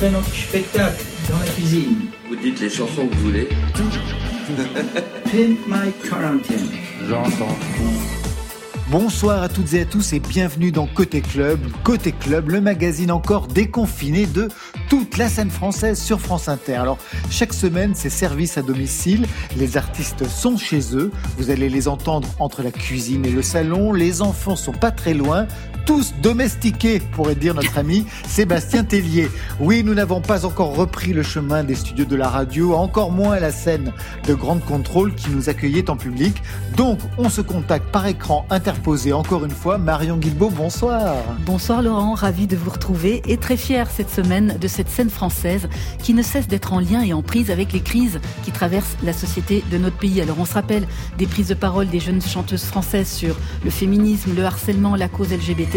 ferait notre spectacle dans la cuisine. Vous dites les chansons que vous voulez. Pimp My Quarantine. J'entends Bonsoir à toutes et à tous et bienvenue dans Côté Club. Côté Club, le magazine encore déconfiné de toute la scène française sur France Inter. Alors, chaque semaine, c'est service à domicile. Les artistes sont chez eux. Vous allez les entendre entre la cuisine et le salon. Les enfants sont pas très loin tous domestiqués, pourrait dire notre ami Sébastien Tellier. Oui, nous n'avons pas encore repris le chemin des studios de la radio, encore moins la scène de Grande Contrôle qui nous accueillait en public. Donc, on se contacte par écran interposé encore une fois. Marion Guilbault, bonsoir. Bonsoir Laurent, ravi de vous retrouver et très fier cette semaine de cette scène française qui ne cesse d'être en lien et en prise avec les crises qui traversent la société de notre pays. Alors, on se rappelle des prises de parole des jeunes chanteuses françaises sur le féminisme, le harcèlement, la cause LGBT.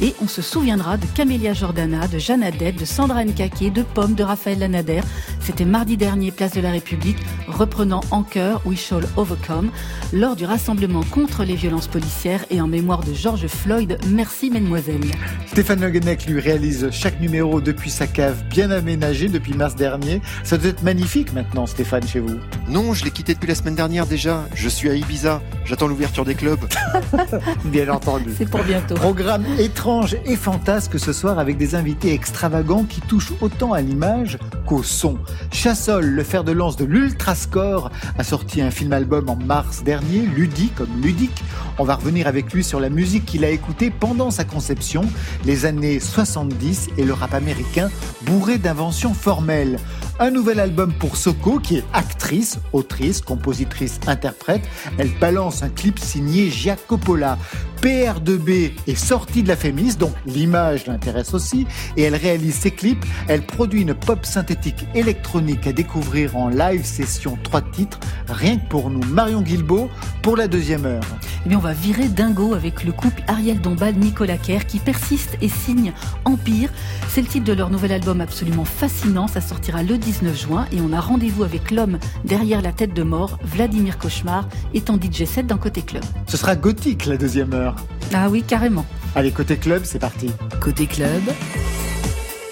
Et on se souviendra de Camélia Jordana, de Jeanne Adette, de Sandra Nkake, de Pomme, de Raphaël Lanader. C'était mardi dernier, place de la République, reprenant en chœur We Shall Overcome, lors du rassemblement contre les violences policières et en mémoire de George Floyd. Merci, mesdemoiselles. Stéphane Le lui réalise chaque numéro depuis sa cave bien aménagée depuis mars dernier. Ça doit être magnifique maintenant, Stéphane, chez vous. Non, je l'ai quitté depuis la semaine dernière déjà. Je suis à Ibiza. J'attends l'ouverture des clubs. bien entendu. C'est pour bientôt. Programme étrange et fantasque ce soir avec des invités extravagants qui touchent autant à l'image qu'au son. Chassol, le fer de lance de l'Ultrascore, a sorti un film-album en mars dernier, Ludique comme ludique. On va revenir avec lui sur la musique qu'il a écoutée pendant sa conception, les années 70 et le rap américain bourré d'inventions formelles. Un nouvel album pour Soko, qui est actrice, autrice, compositrice, interprète. Elle balance un clip signé Giacopola. PR2B est sortie de la Fémis, donc l'image l'intéresse aussi, et elle réalise ses clips. Elle produit une pop synthétique électronique à découvrir en live session trois titres, rien que pour nous. Marion Guilbault pour la deuxième heure. Eh bien, on va virer dingo avec le couple Ariel Dombal-Nicolas Kerr qui persiste et signe Empire. C'est le titre de leur nouvel album absolument fascinant. Ça sortira le 19 juin et on a rendez-vous avec l'homme derrière la tête de mort, Vladimir Cauchemar, étant DJ 7 d'un côté club. Ce sera gothique la deuxième heure. Ah oui, carrément. Allez, côté club, c'est parti. Côté club,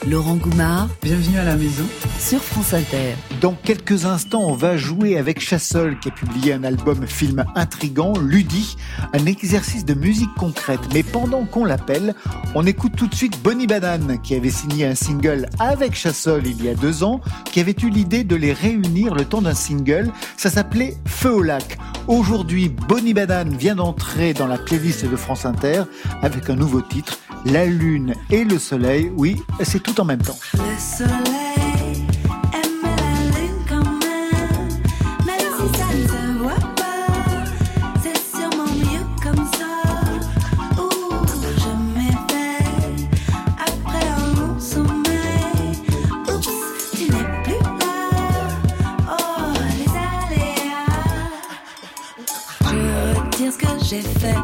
Laurent Goumard. Bienvenue à la maison. Sur France Inter. Dans quelques instants, on va jouer avec Chassol qui a publié un album film intrigant, Ludi, un exercice de musique concrète. Mais pendant qu'on l'appelle, on écoute tout de suite Bonnie Banane qui avait signé un single avec Chassol il y a deux ans, qui avait eu l'idée de les réunir le temps d'un single. Ça s'appelait Feu au lac. Aujourd'hui, Bonnie Banane vient d'entrer dans la playlist de France Inter avec un nouveau titre, La Lune et le Soleil. Oui, c'est tout en même temps. Le soleil aime la lune quand même, même si ça ne se voit pas. C'est sûrement mieux comme ça. Ouh, je m'éveille après un long sommeil. Oups, tu n'es plus là. Oh, les aléas. Je retire ce que j'ai fait,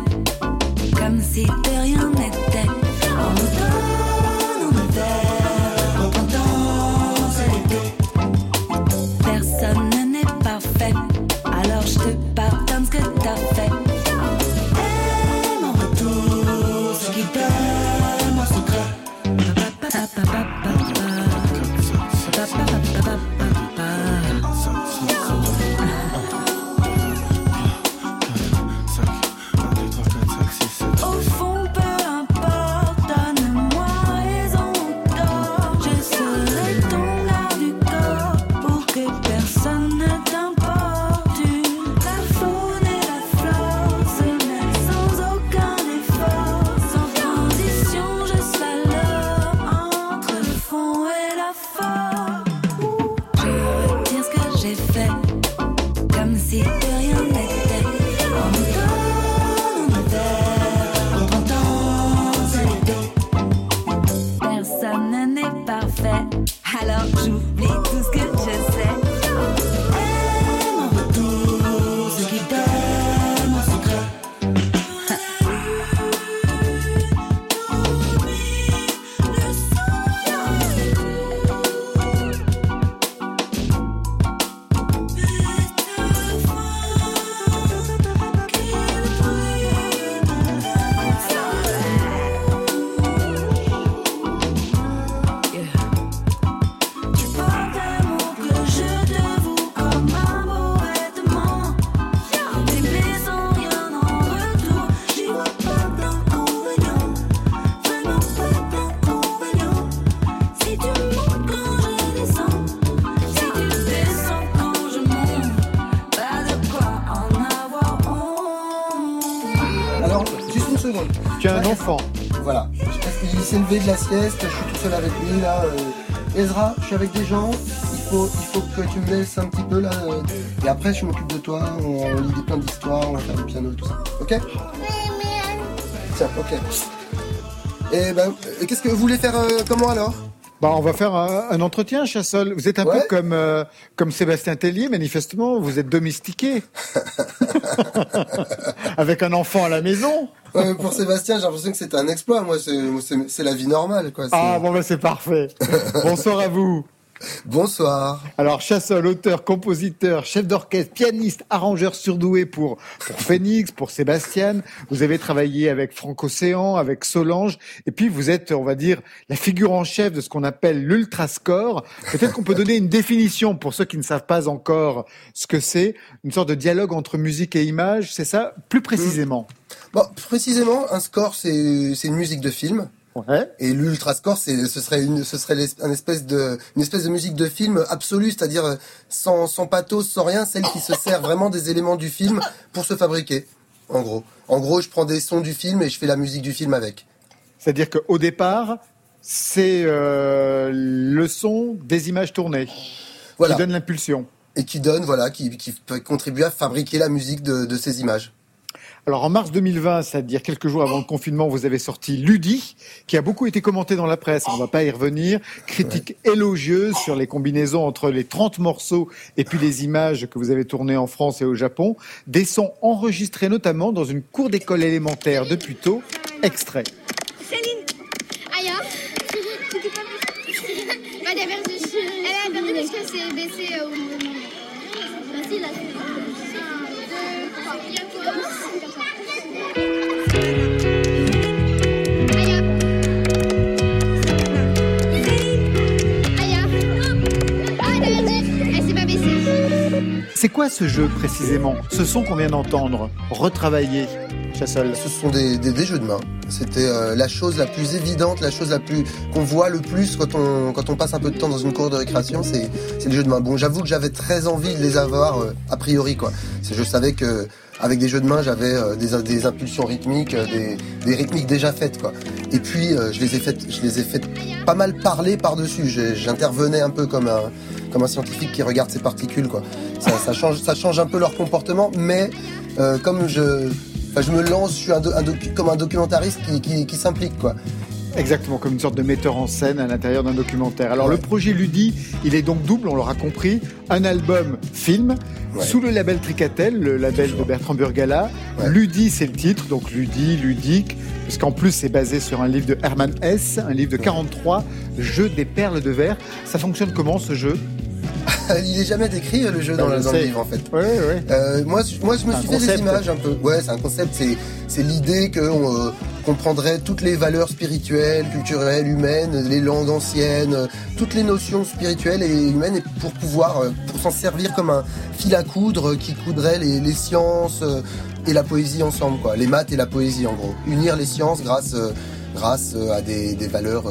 de la sieste, je suis tout seul avec lui là. euh, Ezra, je suis avec des gens, il faut, il faut que tu me laisses un petit peu là. euh, et après, je m'occupe de toi, on, on lit des plein d'histoires, on va faire du piano et tout ça. Ok? Tiens, ok. Et ben, euh, qu'est-ce que vous voulez faire euh, comment alors? Bah, on va faire un, un entretien, Chassol. Vous êtes un Ouais. peu comme, euh, comme Sébastien Tellier, manifestement. Vous êtes domestiqué. Avec un enfant à la maison. Ouais, Pour Sébastien, j'ai l'impression que c'était un exploit. Moi, c'est- c'est c'est la vie normale, quoi. C'est- Ah, bon, bah, c'est parfait. Bonsoir à vous. Bonsoir. Alors, Chassol, auteur, compositeur, chef d'orchestre, pianiste, arrangeur surdoué pour, pour Phoenix, pour Sébastien. Vous avez travaillé avec Franck Océan, avec Solange. Et puis, vous êtes, on va dire, la figure en chef de ce qu'on appelle l'ultrascore. Peut-être qu'on peut donner une définition pour ceux qui ne savent pas encore ce que c'est. Une sorte de dialogue entre musique et image. C'est ça? Plus précisément. Bon, précisément, un score, c'est c'est une musique de film. Ouais. Et l'ultra score, c'est, ce serait une, ce serait un espèce de, une espèce de musique de film absolue, c'est-à-dire euh, sans, sans pathos, sans rien, celle qui se sert vraiment des éléments du film pour se fabriquer. En gros. En gros, je prends des sons du film et je fais la musique du film avec. C'est-à-dire qu'au départ, c'est euh, le son des images tournées Voilà. qui donne l'impulsion. Et qui donne, voilà, qui, qui peut contribuer à fabriquer la musique de, de ces images. Alors en mars 2020, c'est-à-dire quelques jours avant le confinement, vous avez sorti Ludi, qui a beaucoup été commenté dans la presse. On va pas y revenir. Critique élogieuse sur les combinaisons entre les 30 morceaux et puis les images que vous avez tournées en France et au Japon. Des sons enregistrés notamment dans une cour d'école élémentaire de Puteaux. Extrait. Céline Bergisch. Äh, Bergisch c'est baissé au moment. Vas-y, là. C'est quoi ce jeu précisément? Ce son qu'on vient d'entendre, retravaillé, Ce sont des, des, des jeux de main. C'était euh, la chose la plus évidente, la chose la plus qu'on voit le plus quand on quand on passe un peu de temps dans une cour de récréation, c'est les jeux de main. Bon, j'avoue que j'avais très envie de les avoir euh, a priori quoi. Je savais que avec des jeux de main, j'avais euh, des, des impulsions rythmiques, euh, des, des rythmiques déjà faites quoi. Et puis euh, je les ai faites je les ai fait pas mal parler par-dessus. J'ai- J'intervenais un peu comme un comme un scientifique qui regarde ses particules quoi. Ça, ça change ça change un peu leur comportement, mais euh, comme je Enfin, je me lance, je suis un do- un docu- comme un documentariste qui, qui, qui s'implique, quoi. Exactement, comme une sorte de metteur en scène à l'intérieur d'un documentaire. Alors Ouais. le projet Ludi, il est donc double, on l'aura compris, un album film Ouais. sous le label Tricatel, le label de Bertrand Burgala. Ouais. Ludi, c'est le titre, donc Ludi, ludique, puisqu'en plus c'est basé sur un livre de Herman Hesse, un livre de 43, Jeu des perles de verre. Ça fonctionne comment ce jeu? Il est jamais décrit, le jeu, dans, Bah, le- dans livre, en fait. Ouais, ouais. Euh, moi, je- moi, je me suis un fait des images un peu. Ouais, c'est un concept. C'est, c'est l'idée euh, qu'on prendrait toutes les valeurs spirituelles, culturelles, humaines, les langues anciennes, euh, toutes les notions spirituelles et humaines, et pour pouvoir, euh, pour s'en servir comme un fil à coudre qui coudrait les, les sciences euh, et la poésie ensemble, quoi. Les maths et la poésie, en gros. Unir les sciences grâce, euh, grâce euh, à des, des valeurs.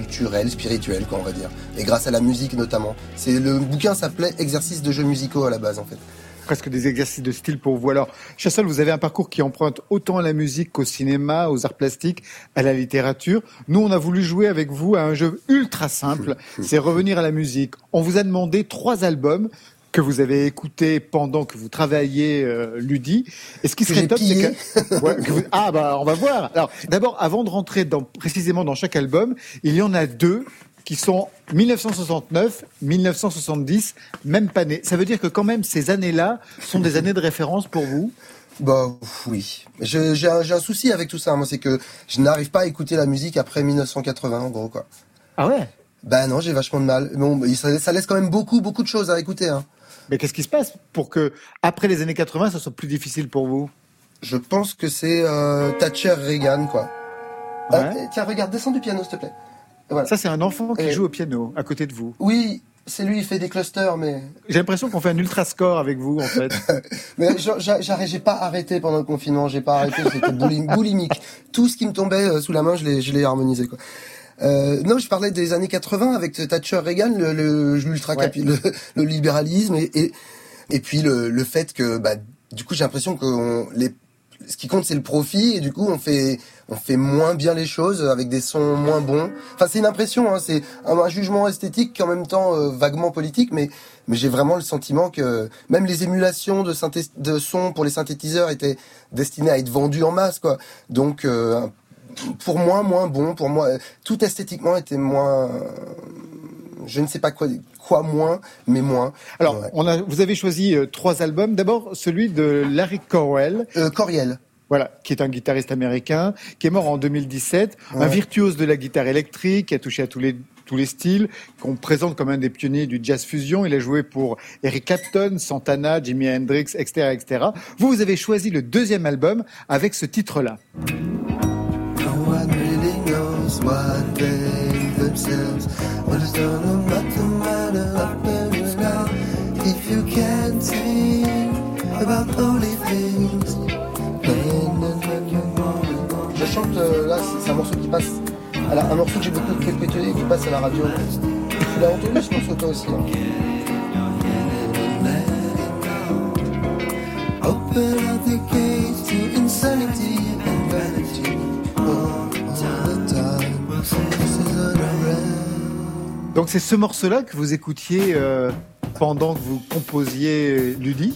Culturelles, spirituelles, quoi, on va dire. Et grâce à la musique notamment. C'est le bouquin s'appelait Exercice de jeux musicaux à la base en fait. presque des exercices de style pour vous. Alors, Chassol, vous avez un parcours qui emprunte autant à la musique qu'au cinéma, aux arts plastiques, à la littérature. Nous, on a voulu jouer avec vous à un jeu ultra simple, c'est revenir à la musique. On vous a demandé trois albums que vous avez écoutés pendant que vous travailliez euh, Ludi. Et ce qui serait top, c'est que... Ouais, que vous- Ah bah, on va voir. Alors, d'abord, avant de rentrer dans, précisément dans chaque album, il y en a deux qui sont 1969, 1970, même pas nés. Ça veut dire que quand même ces années-là sont des années de référence pour vous? Bah oui. Je- J'ai un, j'ai un souci avec tout ça, moi, c'est que je n'arrive pas à écouter la musique après 1980 en gros quoi. Ah ouais? Bah non, j'ai vachement de mal. Bon, bah, ça, ça laisse quand même beaucoup, beaucoup de choses à écouter. Hein. Mais qu'est-ce qui se passe pour que après les années 80, ça soit plus difficile pour vous? Je pense que c'est euh, Thatcher Reagan quoi. Ouais. Euh, tiens, regarde, descends du piano s'il te plaît. Voilà. Ça, c'est un enfant qui Et- joue au piano à côté de vous. Oui, c'est lui, il fait des clusters, mais J'ai l'impression qu'on fait un ultra score avec vous, en fait. Mais j'ai pas arrêté pendant le confinement, j'ai pas arrêté, j'étais boulim- boulimique. Tout ce qui me tombait euh, sous la main, je l'ai harmonisé quoi. Euh, non, je parlais des années 80 avec Thatcher Reagan, le, le, l'ultra Ouais. le, le libéralisme et, et et puis le, le fait que bah du coup j'ai l'impression que on- les ce qui compte c'est le profit et du coup on fait on fait moins bien les choses avec des sons moins bons. Enfin c'est une impression, hein, c'est un, un jugement esthétique qui en même temps euh, vaguement politique, mais mais j'ai vraiment le sentiment que même les émulations de synthé de sons pour les synthétiseurs étaient destinées à être vendues en masse quoi. Donc euh, pour moi moins bon, pour moi tout esthétiquement était moins je ne sais pas quoi, quoi moins, mais moins. Alors, Ouais. on a, vous avez choisi euh, trois albums. D'abord, celui de Larry Corwell. Euh, Coriel. Voilà, qui est un guitariste américain, qui est mort en 2017, un Ouais. virtuose de la guitare électrique, qui a touché à tous les tous les styles, qu'on présente comme un des pionniers du jazz fusion. Il a joué pour Eric Clapton, Santana, Jimi Hendrix, etc., etc. Vous, vous avez choisi le deuxième album avec ce titre-là. Knows what they themselves. What is done no matter matter up and down. If you can't sing about holy things. Je chante euh, là, c'est- un morceau qui passe. la- un morceau que j'ai beaucoup répété qui passe à la radio. Tu l'as entendu ce morceau toi aussi hein? Open up the gates to insanity Donc c'est ce morceau-là que vous écoutiez euh, pendant que vous composiez Ludi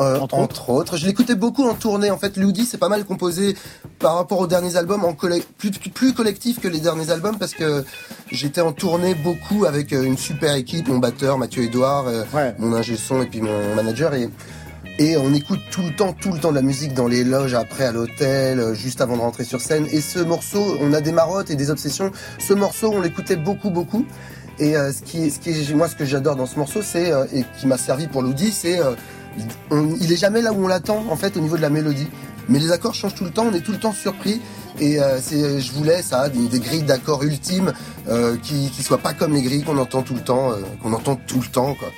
Euh, Entre entre, autres. Je l'écoutais beaucoup en tournée. En fait, Loudi, c'est pas mal composé par rapport aux derniers albums, en plus, plus collectif que les derniers albums, parce que j'étais en tournée beaucoup avec euh, une super équipe, mon batteur Mathieu Edouard, euh, Ouais. mon ingé son et puis mon manager. Et, et on écoute tout le temps, tout le temps de la musique dans les loges, après à l'hôtel, juste avant de rentrer sur scène. Et ce morceau, on a des marottes et des obsessions. Ce morceau, on l'écoutait beaucoup, beaucoup. Et euh, ce qui, ce qui est, moi, ce que j'adore dans ce morceau, c'est euh, et qui m'a servi pour Loudi, c'est euh, il est jamais là où on l'attend en fait au niveau de la mélodie. Mais les accords changent tout le temps, on est tout le temps surpris. Et euh, c'est, je voulais ça, des, des grilles d'accords ultimes euh, qui qui soient pas comme les grilles qu'on entend tout le temps, euh, qu'on entend tout le temps quoi.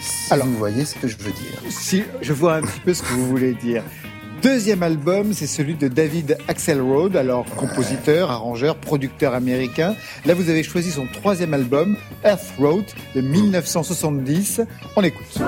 Si Alors- vous voyez ce que je veux dire. Si je vois un petit peu ce que vous voulez dire. Deuxième album, c'est celui de David Axelrod, alors compositeur, arrangeur, producteur américain. Là, vous avez choisi son troisième album, Earth Road, de 1970. On écoute.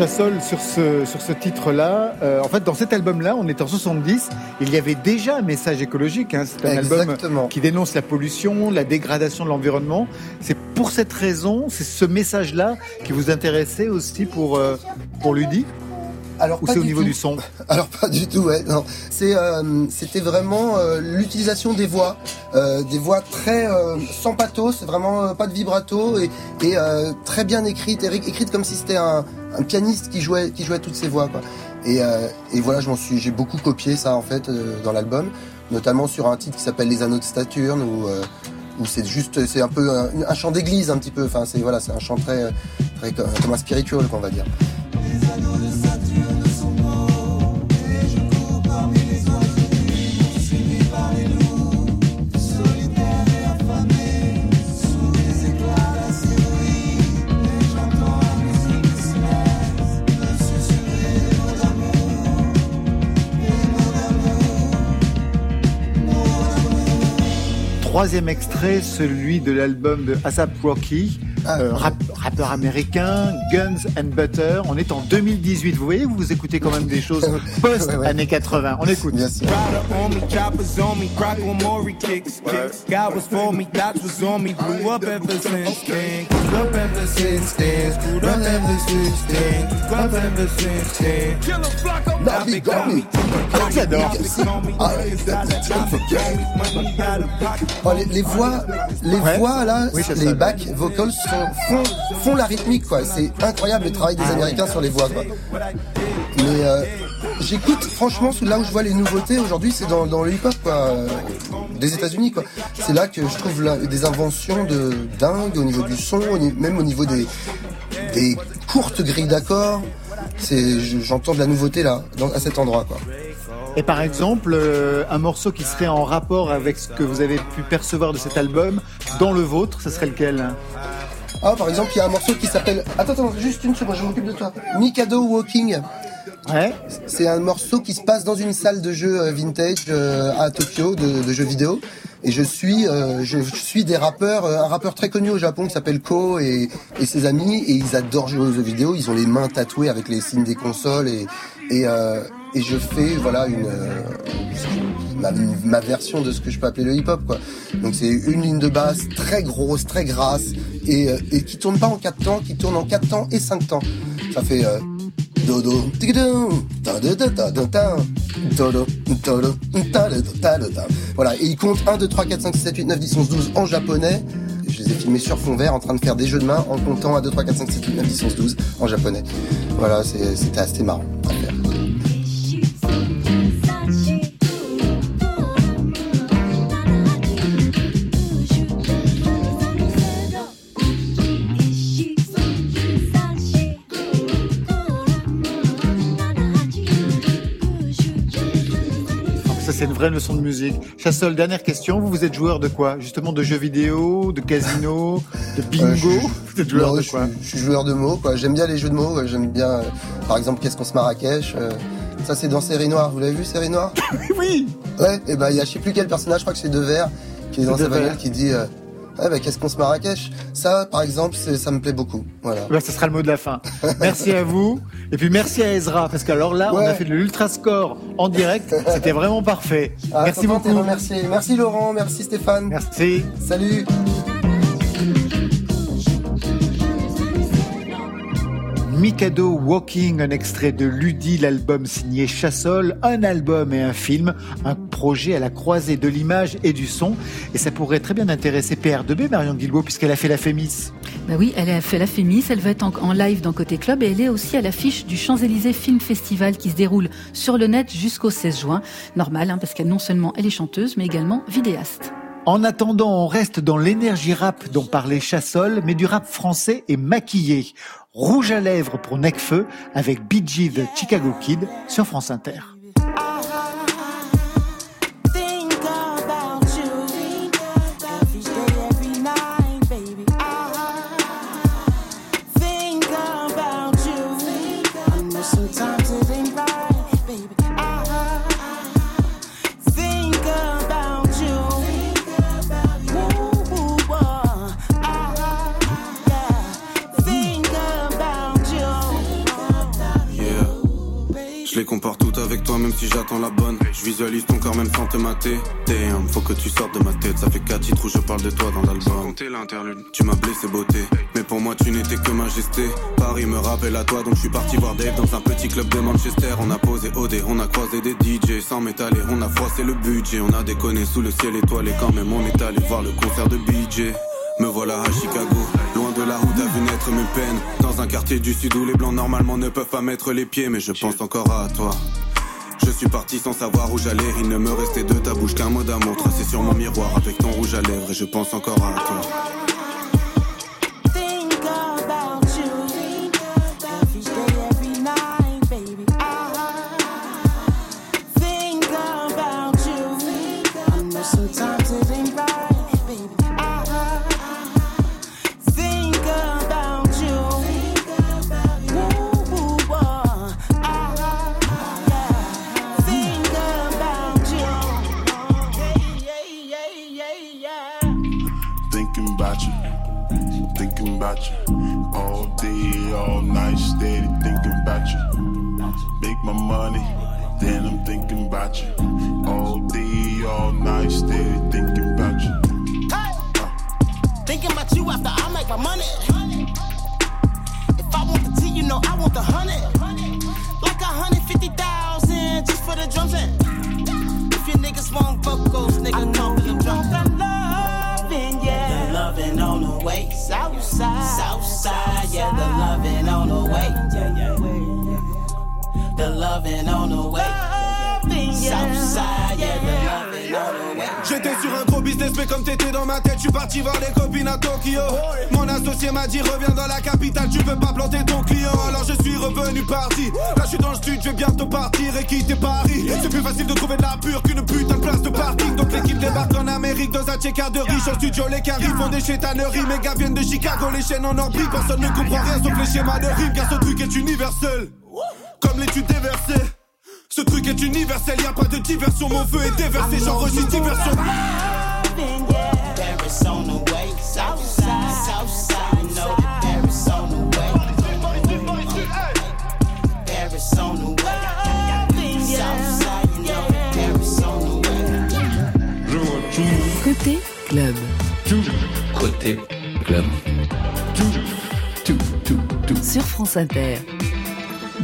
Chassol, sur ce, sur ce titre-là, euh, en fait, dans cet album-là, on est en 70, il y avait déjà un message écologique. Hein. C'est un album qui dénonce la pollution, la dégradation de l'environnement. C'est pour cette raison, c'est ce message-là qui vous intéressait aussi pour, euh, pour Ludi Alors Ou pas c'est au du niveau tout. du son Alors pas du tout, ouais. Non, c'est euh, c'était vraiment euh, l'utilisation des voix, euh, des voix très euh, sans pathos, vraiment euh, pas de vibrato et, et euh, très bien écrites, écrites comme si c'était un, un pianiste qui jouait qui jouait toutes ces voix quoi. Et, euh, et voilà, je m'en suis, j'ai beaucoup copié ça en fait euh, dans l'album, notamment sur un titre qui s'appelle Les Anneaux de Saturne où euh, où c'est juste, c'est un peu un, un chant d'église un petit peu. Enfin c'est voilà, c'est un chant très, très comme, un spirituel qu'on va dire. Troisième extrait, celui de l'album de ASAP Rocky, euh, ouais. rap- rappeur américain, Guns and Butter. On est en 2018. Vous voyez, vous écoutez quand même des choses post Ouais, ouais. années 80. On écoute. Bien sûr. J'adore. Ah, Oh, les, les voix, les voix là, Oui, les back vocals font, font la rythmique quoi. C'est incroyable le travail des Ah Américains sur les voix quoi. Mais euh, j'écoute franchement là où je vois les nouveautés aujourd'hui, c'est dans, dans le hip-hop quoi, euh, des États-Unis quoi. C'est là que je trouve là, des inventions de dingue au niveau du son, même au niveau des des courtes grilles d'accords. c'est, j'entends de la nouveauté là, dans- à cet endroit, quoi. Et par exemple, euh, un morceau qui serait en rapport avec ce que vous avez pu percevoir de cet album, dans le vôtre, ce serait lequel? Ah, par exemple, il y a un morceau qui s'appelle. Attends, attends, juste une seconde, je m'occupe de toi. Mikado Walking. Ouais. C'est un morceau qui se passe dans une salle de jeux euh, vintage euh, à Tokyo de, de jeux vidéo. Et je suis, euh, je suis des rappeurs, euh, un rappeur très connu au Japon qui s'appelle Ko et, et ses amis, et ils adorent jouer aux jeux vidéo. Ils ont les mains tatouées avec les signes des consoles et et, euh, et je fais voilà une euh, ma, ma version de ce que je peux appeler le hip-hop quoi. Donc c'est une ligne de basse très grosse, très grasse et, euh, et qui tourne pas en quatre temps, qui tourne en quatre temps et cinq temps. Ça fait euh, dodo. Voilà, et il compte 1, 2, 3, 4, 5, 6, 7, 8, 9, 10, 11, 12 en japonais. Je les ai filmés sur fond vert en train de faire des jeux de main en comptant 1, 2, 3, 4, 5, 6, 7, 8, 9, 10, 11, 12 en japonais. Voilà, c'était assez marrant à faire. C'est une vraie leçon de musique. Chassol, dernière question. Vous, vous êtes joueur de quoi? Justement de jeux vidéo, de casino, de bingo Euh, je suis- Vous êtes joueur Non, de je, quoi? je suis joueur de mots, quoi. J'aime bien les jeux de mots. J'aime bien, euh, par exemple, qu'est-ce qu'on se Marrakech. euh, ça, c'est dans Série Noire. Vous l'avez vu, Série Noire? Oui Ouais, et ben, il y a je sais plus quel personnage, je crois que c'est Devers, qui est dans sa bagnole, qui dit, bah, qu'est-ce qu'on se Marrakech? Ça, par exemple, ça me plaît beaucoup. Voilà. Bah, ce sera le mot de la fin. Merci à vous. Et puis merci à Ezra, parce qu'alors là, on a fait de l'ultra score en direct. C'était vraiment parfait. Ah, merci beaucoup. remercier. Merci Laurent, merci Stéphane. Merci. Salut. Mikado Walking, un extrait de Ludi, l'album signé Chassol, un album et un film, un projet à la croisée de l'image et du son. Et ça pourrait très bien intéresser PR2B, Marion Guilbault, puisqu'elle a fait la Fémis. Bah oui, elle a fait la Fémis, elle va être en, en live dans Côté Club et elle est aussi à l'affiche du Champs-Élysées Film Festival qui se déroule sur le net jusqu'au 16 juin. Normal, hein, parce qu'elle non seulement elle est chanteuse, mais également vidéaste. En attendant, on reste dans l'énergie rap dont parlait Chassol, mais du rap français et maquillé. Rouge à lèvres pour Necfeu avec BG The Chicago Kid sur France Inter. Compare toutes avec toi, même si j'attends la bonne. Je visualise ton corps, même sans te mater. Damn, faut que tu sortes de ma tête. Ça fait quatre titres où je parle de toi dans l'album. Tu m'as blessé beauté, mais pour moi tu n'étais que majesté. Paris me rappelle à toi, donc je suis parti voir Dave dans un petit club de Manchester. On a posé OD, on a croisé des DJ sans m'étaler. On a froissé le budget, on a déconné sous le ciel étoilé. Quand même, on est allé voir le concert de BJ. Me voilà à Chicago, loin de là où t'as vu naître mes. Dans un quartier du sud où les blancs normalement ne peuvent pas mettre les pieds, mais je pense encore à toi. Je suis parti sans savoir où j'allais, il ne me restait de ta bouche qu'un mot d'amour tracé sur mon miroir avec ton rouge à lèvres et je pense encore à toi. My money, then I'm thinking about you, all day, all night, steady thinking about you. Thinking about you after I make my money. If I want the T, you know I want the hundred. Like a hundred fifty thousand just for the drums and if you niggas want vocals, nigga, come to the drums. The loving, yeah. The loving on the way. South side. South side, yeah. The loving on the way. Yeah, yeah, yeah. The loving on the way. South side, yeah. The loving on the way. J'étais sur un gros business respect comme t'étais dans ma tête. Je suis parti voir les copines à Tokyo. Mon associé m'a dit reviens dans la capitale, tu peux pas planter ton client. Alors je suis revenu parti. Là je suis dans le sud, je vais bientôt partir et quitter Paris. C'est plus facile de trouver de la pure qu'une putain de place de parking. Donc l'équipe débarque en Amérique dans un check-out de riche. Au studio, les caries font des chétaneries. Mes gars viennent de Chicago, les chaînes en or brillent. Personne ne comprend rien sauf les schémas de rime. Car ce truc est universel. Comme l'étude des versets. Ce truc est universel, y a pas de diversion. Mon feu est déversé, j'enregistre diversion. Côté club. Côté club. Sur France Inter.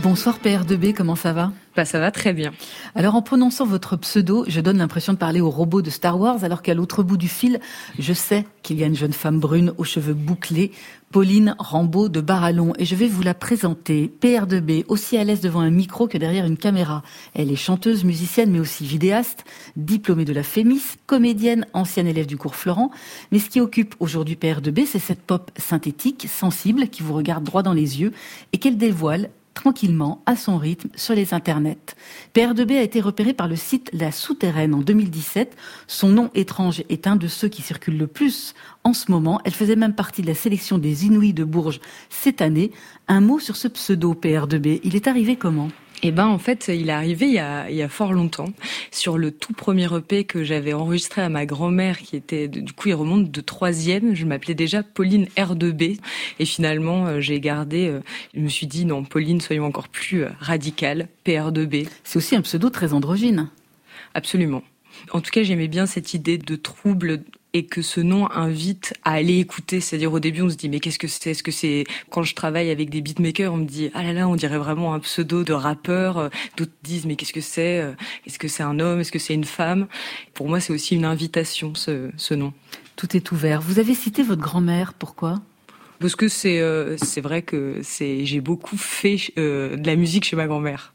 Bonsoir PR2B, comment ça va? Bah ça va très bien. Alors en prononçant votre pseudo, je donne l'impression de parler au robot de Star Wars, alors qu'à l'autre bout du fil, je sais qu'il y a une jeune femme brune aux cheveux bouclés, Pauline Rambaud de Barallon, et je vais vous la présenter. PR2B, aussi à l'aise devant un micro que derrière une caméra. Elle est chanteuse, musicienne, mais aussi vidéaste, diplômée de la FEMIS, comédienne, ancienne élève du cours Florent. Mais ce qui occupe aujourd'hui PR2B, c'est cette pop synthétique, sensible, qui vous regarde droit dans les yeux et qu'elle dévoile tranquillement, à son rythme, sur les internets. PR2B a été repéré par le site La Souterraine en 2017. Son nom étrange est un de ceux qui circulent le plus en ce moment. Elle faisait même partie de la sélection des Inouïs de Bourges cette année. Un mot sur ce pseudo PR2B. Il est arrivé comment? Eh ben en fait, il est arrivé il y a, il y a fort longtemps sur le tout premier EP que j'avais enregistré à ma grand-mère qui était du coup il remonte de troisième. Je m'appelais déjà Pauline R2B et finalement euh, j'ai gardé. euh, je me suis dit non Pauline soyons encore plus euh, radicales PR2B. C'est aussi un pseudo très androgyne. Absolument. En tout cas, j'aimais bien cette idée de trouble et que ce nom invite à aller écouter. C'est-à-dire au début, on se dit mais qu'est-ce que c'est? Est-ce que c'est quand je travaille avec des beatmakers, on me dit ah là là, on dirait vraiment un pseudo de rappeur. D'autres disent mais qu'est-ce que c'est? Est-ce que c'est un homme? Est-ce que c'est une femme? Pour moi, c'est aussi une invitation ce, ce nom. Tout est ouvert. Vous avez cité votre grand-mère. Pourquoi? Parce que c'est euh, c'est vrai que c'est j'ai beaucoup fait euh, de la musique chez ma grand-mère.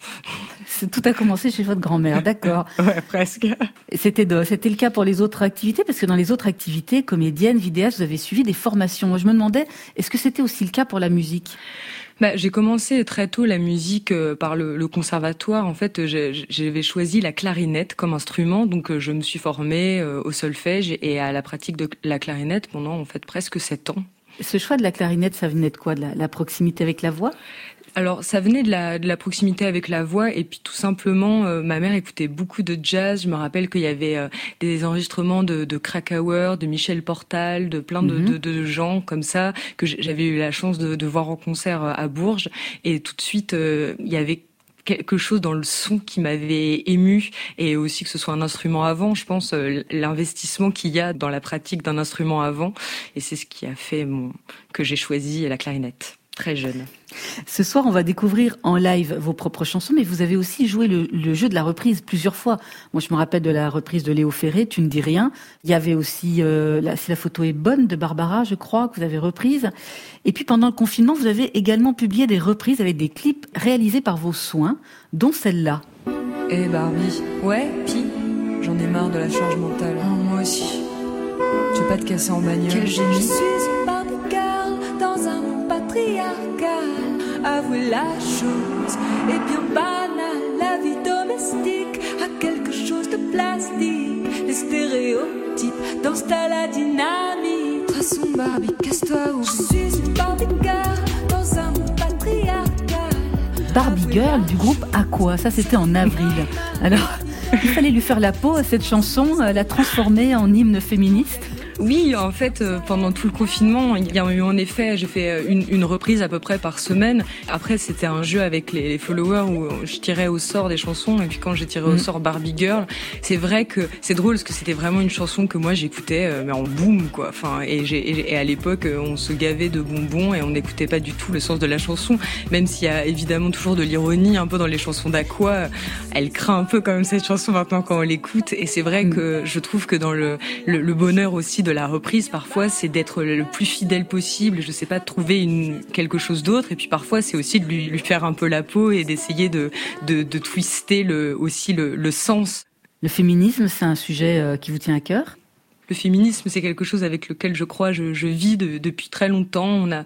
Tout a commencé chez votre grand-mère, d'accord. ouais, presque. C'était le cas pour les autres activités, parce que dans les autres activités, comédienne, vidéaste, vous avez suivi des formations. Moi, je me demandais, est-ce que c'était aussi le cas pour la musique? Bah, j'ai commencé très tôt la musique euh, par le, le conservatoire. En fait, j'avais choisi la clarinette comme instrument, donc euh, je me suis formée euh, au solfège et à la pratique de la clarinette pendant en fait presque sept ans. Ce choix de la clarinette, ça venait de quoi De la, la proximité avec la voix? Alors, ça venait de la, de la proximité avec la voix et puis tout simplement, euh, ma mère écoutait beaucoup de jazz. Je me rappelle qu'il y avait euh, des enregistrements de, de Krakauer, de Michel Portal, de plein de, Mhm. de, de gens comme ça que j'avais eu la chance de, voir en concert euh, à Bourges. Et tout de suite, euh, il y avait quelque chose dans le son qui m'avait ému et aussi que ce soit un instrument avant je pense euh, l'investissement qu'il y a dans la pratique d'un instrument avant. Et c'est ce qui a fait mon que j'ai choisi la clarinette très jeune Ce soir, on va découvrir en live vos propres chansons, mais vous avez aussi joué le, le jeu de la reprise plusieurs fois. Moi, je me rappelle de la reprise de Léo Ferré, Tu ne dis rien. Il y avait aussi, euh, la, si la photo est bonne, de Barbara, je crois, que vous avez reprise. Et puis, pendant le confinement, vous avez également publié des reprises avec des clips réalisés par vos soins, dont celle-là. Eh Barbie, ouais, pis J'en ai marre de la charge mentale. moi aussi. Tu veux pas te casser en bagnole Quel génie. Je suis Avouer la chose est bien banale. La vie domestique a quelque chose de plastique. Les stéréotypes dansent à la toute façon, Barbie, casse-toi ou je suis une Barbie girl dans un monde patriarcal. Barbie Girl du groupe Aqua. Ça, c'était en avril. Alors, il fallait lui faire la peau à cette chanson, euh, la transformer en hymne féministe. Oui, en fait, euh, pendant tout le confinement, il y a eu en effet, j'ai fait euh, une, une reprise à peu près par semaine. Après, c'était un jeu avec les, les followers où je tirais au sort des chansons. Et puis quand j'ai tiré au Mm. sort Barbie Girl, c'est vrai que c'est drôle parce que c'était vraiment une chanson que moi j'écoutais euh, mais en boom quoi. Enfin, et, et- et à l'époque, on se gavait de bonbons et on n'écoutait pas du tout le sens de la chanson. Même s'il y a évidemment toujours de l'ironie un peu dans les chansons d'Aqua, elle craint un peu quand même cette chanson maintenant quand on l'écoute. Et c'est vrai que je trouve que dans le, le, le bonheur aussi de la reprise, parfois, c'est d'être le plus fidèle possible. Je sais pas, de trouver une, quelque chose d'autre. Et puis parfois, c'est aussi de lui, faire un peu la peau et d'essayer de, de, twister aussi le, le sens. Le féminisme, c'est un sujet euh, qui vous tient à cœur? Le féminisme, c'est quelque chose avec lequel je crois je, je vis de- depuis très longtemps. On a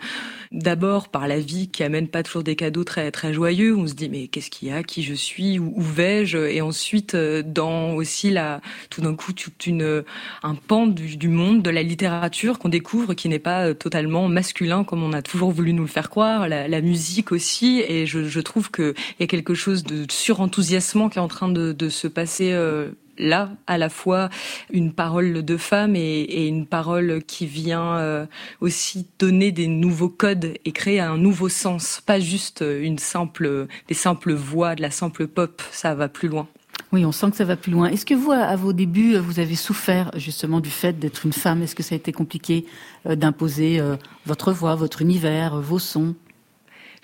d'abord par la vie qui amène pas toujours des cadeaux très très joyeux. On se dit mais qu'est-ce qu'il y a, qui je suis, où, vais-je? Et ensuite euh, dans aussi la tout d'un coup toute une un pan du, monde de la littérature qu'on découvre qui n'est pas euh, totalement masculin comme on a toujours voulu nous le faire croire. La, musique aussi et je, trouve que il y a quelque chose de surenthousiasmant qui est en train de, se passer. euh, là à la fois une parole de femme et, une parole qui vient euh, aussi donner des nouveaux codes et créer un nouveau sens, pas juste une simple des simples voix, de la simple pop, ça va plus loin. Oui, on sent que ça va plus loin. Est-ce que vous, à vos débuts, vous avez souffert justement du fait d'être une femme? Est-ce que ça a été compliqué euh, d'imposer euh, votre voix, votre univers, vos sons?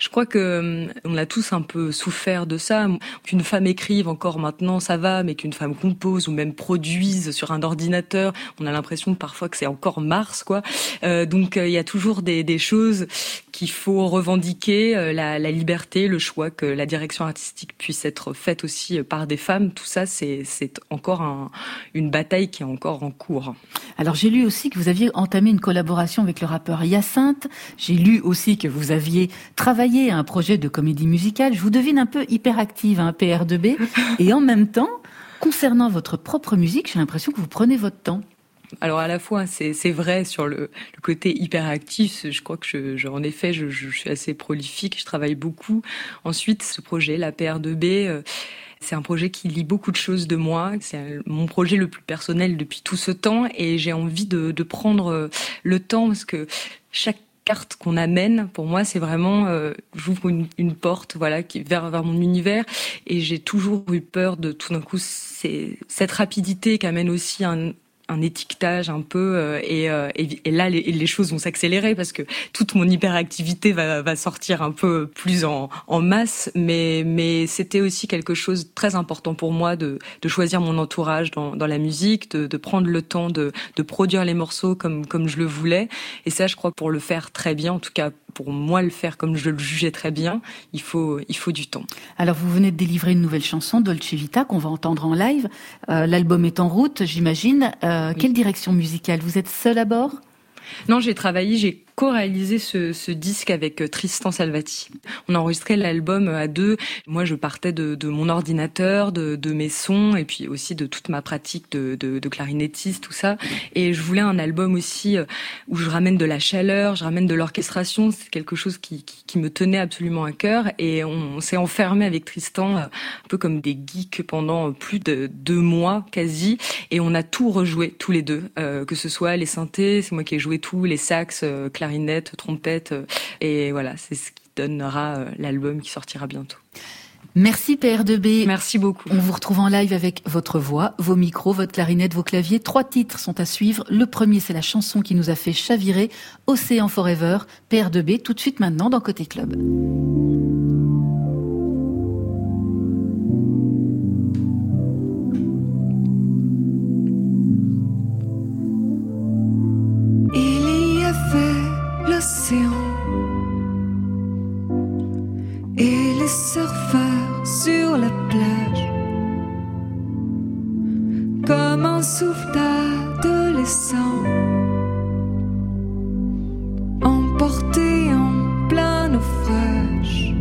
Je crois que hum, on a tous un peu souffert de ça. Qu'une femme écrive encore maintenant, ça va, mais qu'une femme compose ou même produise sur un ordinateur, on a l'impression parfois que c'est encore Mars, quoi. Euh, donc euh, il y a toujours des, des choses qu'il faut revendiquer, euh, la, liberté, le choix, que la direction artistique puisse être faite aussi euh, par des femmes. Tout ça, c'est encore un- une bataille qui est encore en cours. Alors j'ai lu aussi que vous aviez entamé une collaboration avec le rappeur Hyacinthe. J'ai lu aussi que vous aviez travaillé à un projet de comédie musicale. Je vous devine un peu hyperactive, un PR2B. Et en même temps, concernant votre propre musique, j'ai l'impression que vous prenez votre temps. Alors à la fois c'est vrai sur le, côté hyperactif, je crois que je, en effet je, suis assez prolifique, je travaille beaucoup. Ensuite ce projet la PR2B euh, c'est un projet qui lie beaucoup de choses de moi. C'est euh, mon projet le plus personnel depuis tout ce temps et j'ai envie de, prendre euh, le temps parce que chaque carte qu'on amène, pour moi, c'est vraiment, j'ouvre une, porte, voilà, qui vers vers mon univers, et j'ai toujours eu peur de tout d'un coup, cette rapidité qu'amène aussi un un étiquetage un peu euh, et, euh, et, là les, choses vont s'accélérer parce que toute mon hyperactivité va, sortir un peu plus en, masse mais c'était aussi quelque chose de très important pour moi de, choisir mon entourage dans, la musique de, prendre le temps de, produire les morceaux comme je le voulais et ça je crois pour le faire très bien en tout cas pour moi le faire comme je le jugeais très bien il faut du temps Alors vous venez de délivrer une nouvelle chanson, Dolce Vita, qu'on va entendre en live. Euh, L'album est en route, j'imagine. Quelle direction musicale? Vous êtes seul à bord? Non, j'ai travaillé, j'ai co-réalisé ce, disque avec euh, Tristan Salvati. On a enregistré l'album euh, à deux. Moi, je partais de, mon ordinateur, de, mes sons, et puis aussi de toute ma pratique de, clarinettiste, tout ça. Et je voulais un album aussi euh, où je ramène de la chaleur, je ramène de l'orchestration. C'est quelque chose qui, me tenait absolument à cœur. Et on, s'est enfermé avec Tristan, un peu comme des geeks pendant plus de deux mois quasi. Et on a tout rejoué tous les deux, que ce soit les synthés, c'est moi qui ai joué tout, les sax, euh, clarinette, trompette. euh, et voilà, c'est ce qui donnera euh, l'album qui sortira bientôt. Merci PR2B. Merci beaucoup. On vous retrouve en live avec votre voix, vos micros, votre clarinette, vos claviers. Trois titres sont à suivre. Le premier, c'est la chanson qui nous a fait chavirer, Océan Forever, PR2B, tout de suite maintenant dans Côté Club. Et les surfeurs sur la plage, comme un souffle d'adolescent, emporté en plein naufrage,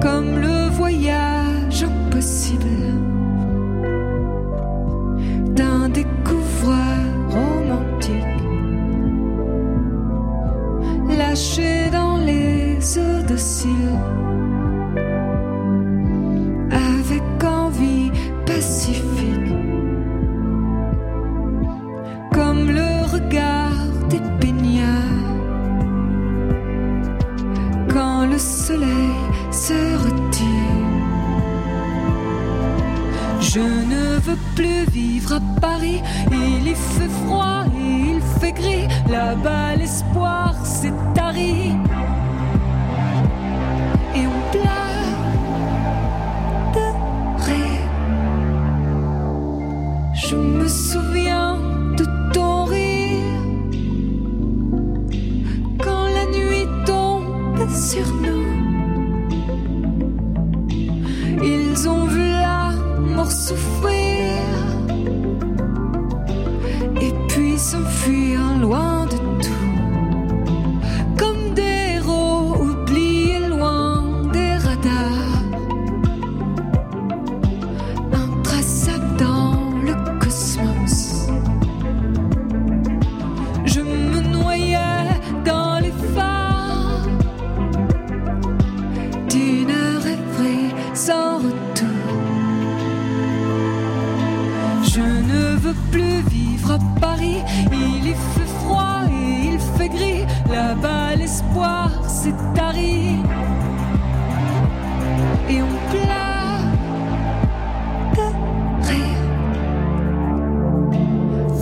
comme le voyage impossible dans les eaux de ciel avec envie pacifique. Comme le regard des baignards quand le soleil se retire. Je ne veux plus vivre à Paris. Il y fait froid Là-bas, l'espoir s'est tari. Et on pleure de rire. Je me souviens de ton rire. Quand la nuit tombe sur nous. Ils ont vu l'amour souffrir à Paris. Il y fait froid et il fait gris. Là-bas, l'espoir s'est tari. Et on pleure de rire.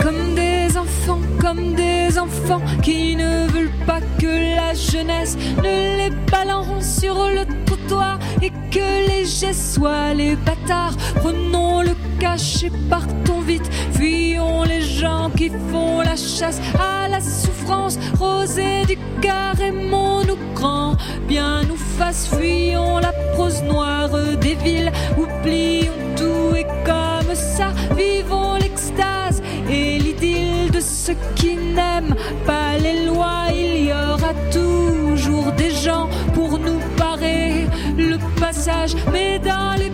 Comme des enfants, comme des enfants qui ne veulent pas que la jeunesse ne les balance sur le trottoir et que les gestes soient les bâtards. Prenons le cachet, partons vite, fuyons les gens qui font la chasse à la souffrance. Rosée du carrément nous grand, bien nous fasse, fuyons la prose noire des villes, oublions tout et comme ça, vivons l'extase et l'idylle de ceux qui n'aiment pas les lois. Il y aura toujours des gens pour nous parer le passage, mais dans les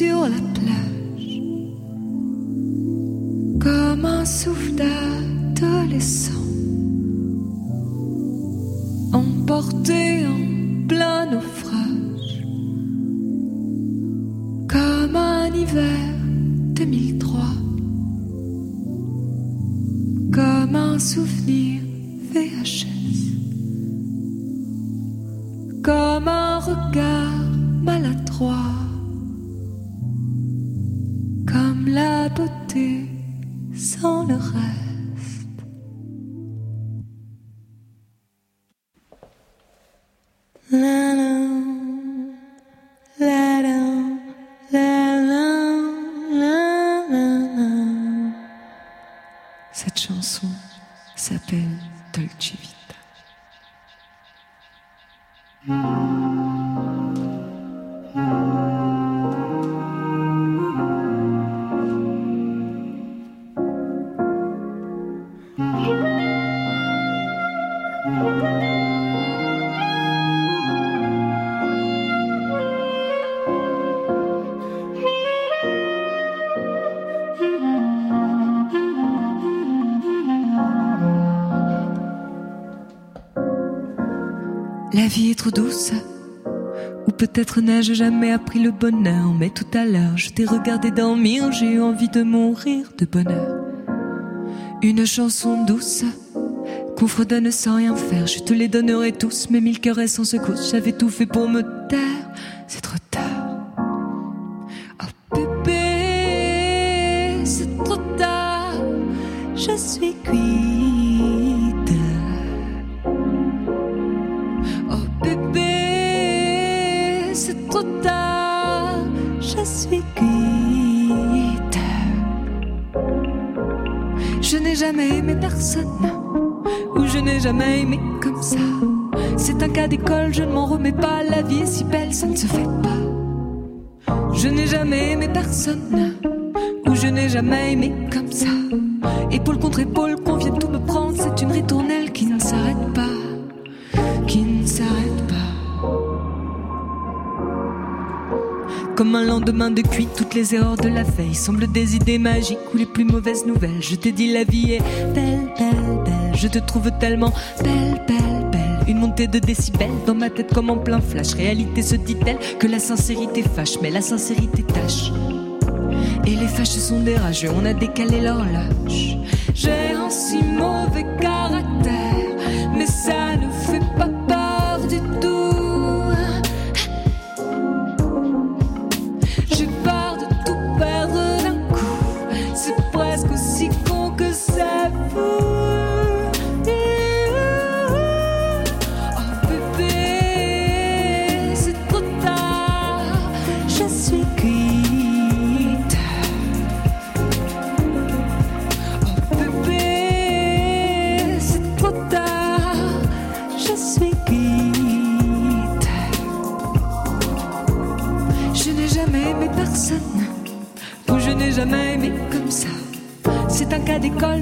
sur la plage comme un souffle d'adolescent emporté en plein naufrage comme un hiver 2003 comme un souvenir peut-être n'ai-je jamais appris le bonheur, mais tout à l'heure je t'ai regardé dormir, j'ai eu envie de mourir de bonheur. Une chanson douce qu'on fredonne sans rien faire, je te les donnerai tous, mes mille caresses sans secousse, j'avais tout fait pour me taire, c'est trop n'ai jamais aimé personne, ou je n'ai jamais aimé comme ça. C'est un cas d'école, je ne m'en remets pas, la vie est si belle, ça ne se fait pas. Je n'ai jamais aimé personne, ou je n'ai jamais aimé comme ça. Épaule contre épaule, qu'on Comme un lendemain de cuite, toutes les erreurs de la veille semblent des idées magiques ou les plus mauvaises nouvelles. Je t'ai dit la vie est belle, belle, belle. Je te trouve tellement belle, belle, belle. Une montée de décibels dans ma tête comme en plein flash. Réalité se dit-elle que la sincérité fâche, mais la sincérité tâche. Et les fâches sont des rageux, on a décalé l'horloge. J'ai un si mauvais caractère,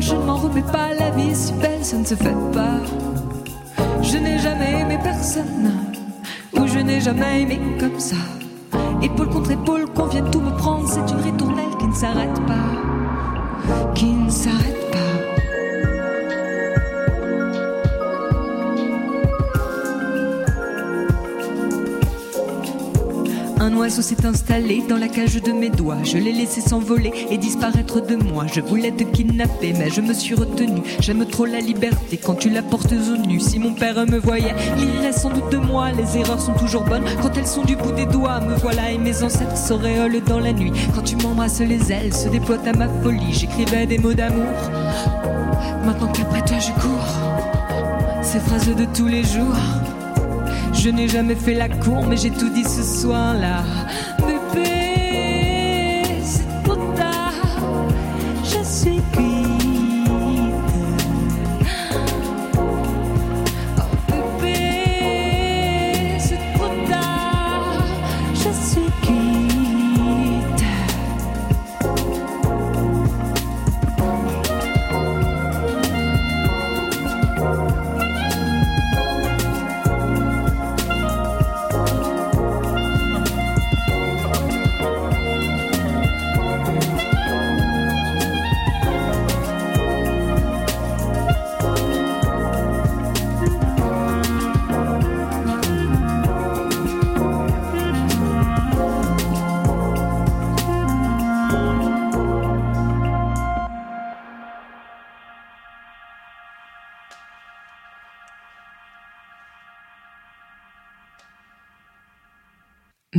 je ne m'en remets pas, la vie si belle, ça ne se fait pas. Je n'ai jamais aimé personne, ou je n'ai jamais aimé comme ça. Épaule contre épaule, qu'on vienne tout me prendre, c'est une ritournelle qui ne s'arrête pas, qui ne s'arrête pas. Un oiseau s'est installé dans la cage de mes doigts. Je l'ai laissé s'envoler et disparaître de moi. Je voulais te kidnapper, mais je me suis retenu. J'aime trop la liberté quand tu la portes au nu. Si mon père me voyait, il irait sans doute de moi. Les erreurs sont toujours bonnes quand elles sont du bout des doigts. Me voilà et mes ancêtres s'auréolent dans la nuit. Quand tu m'embrasses, les ailes se déploient à ma folie. J'écrivais des mots d'amour. Maintenant qu'après toi je cours, ces phrases de tous les jours. Je n'ai jamais fait la cour, mais j'ai tout dit ce soir-là.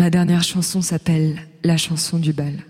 Ma dernière chanson s'appelle La chanson du bal.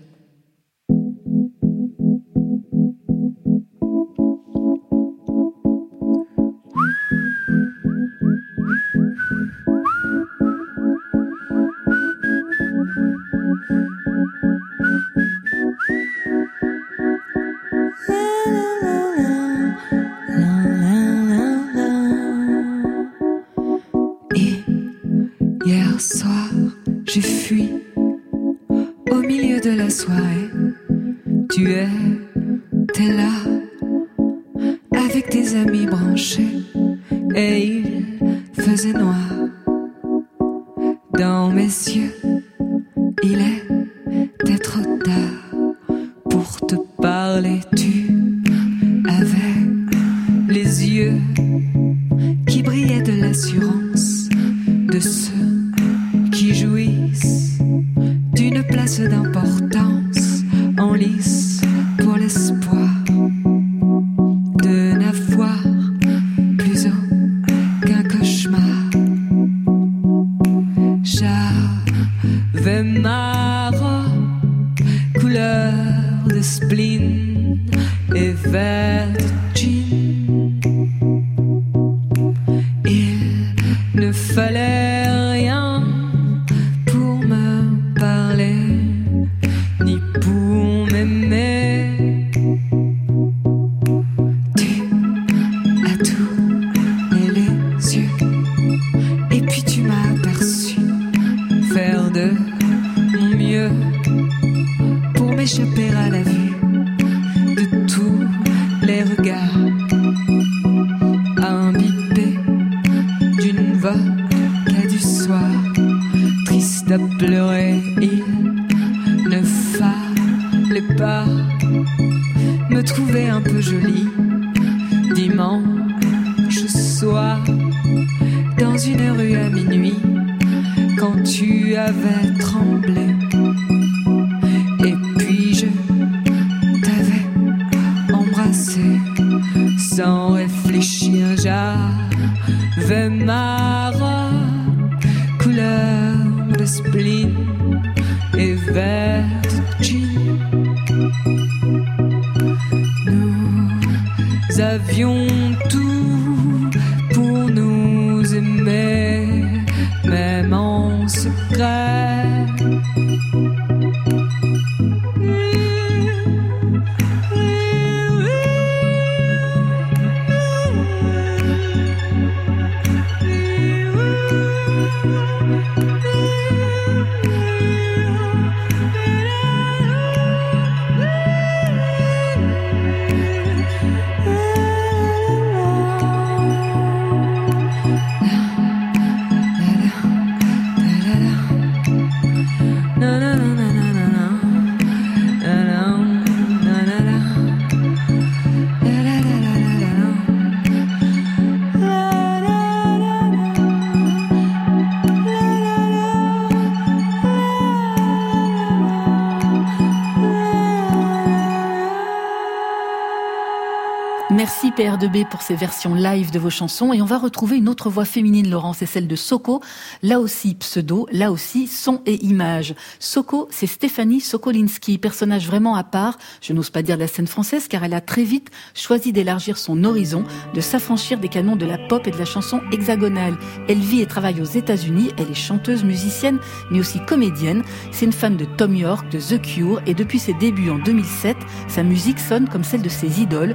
Merci PR2B pour ces versions live de vos chansons et on va retrouver une autre voix féminine, Laurent, c'est celle de Soko. Là aussi pseudo, là aussi son et image. Soko, c'est Stéphanie Sokolinski, personnage vraiment à part, je n'ose pas dire de la scène française car elle a très vite choisi d'élargir son horizon, de s'affranchir des canons de la pop et de la chanson hexagonale. Elle vit et travaille aux États-Unis, elle est chanteuse, musicienne, mais aussi comédienne. C'est une fan de Tom York, de The Cure et depuis ses débuts en 2007, sa musique sonne comme celle de ses idoles,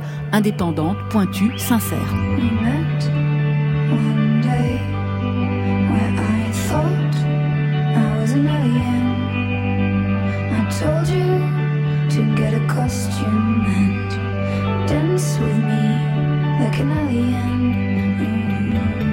indépendante, pointue, sincère. Costume and dance with me like an alien.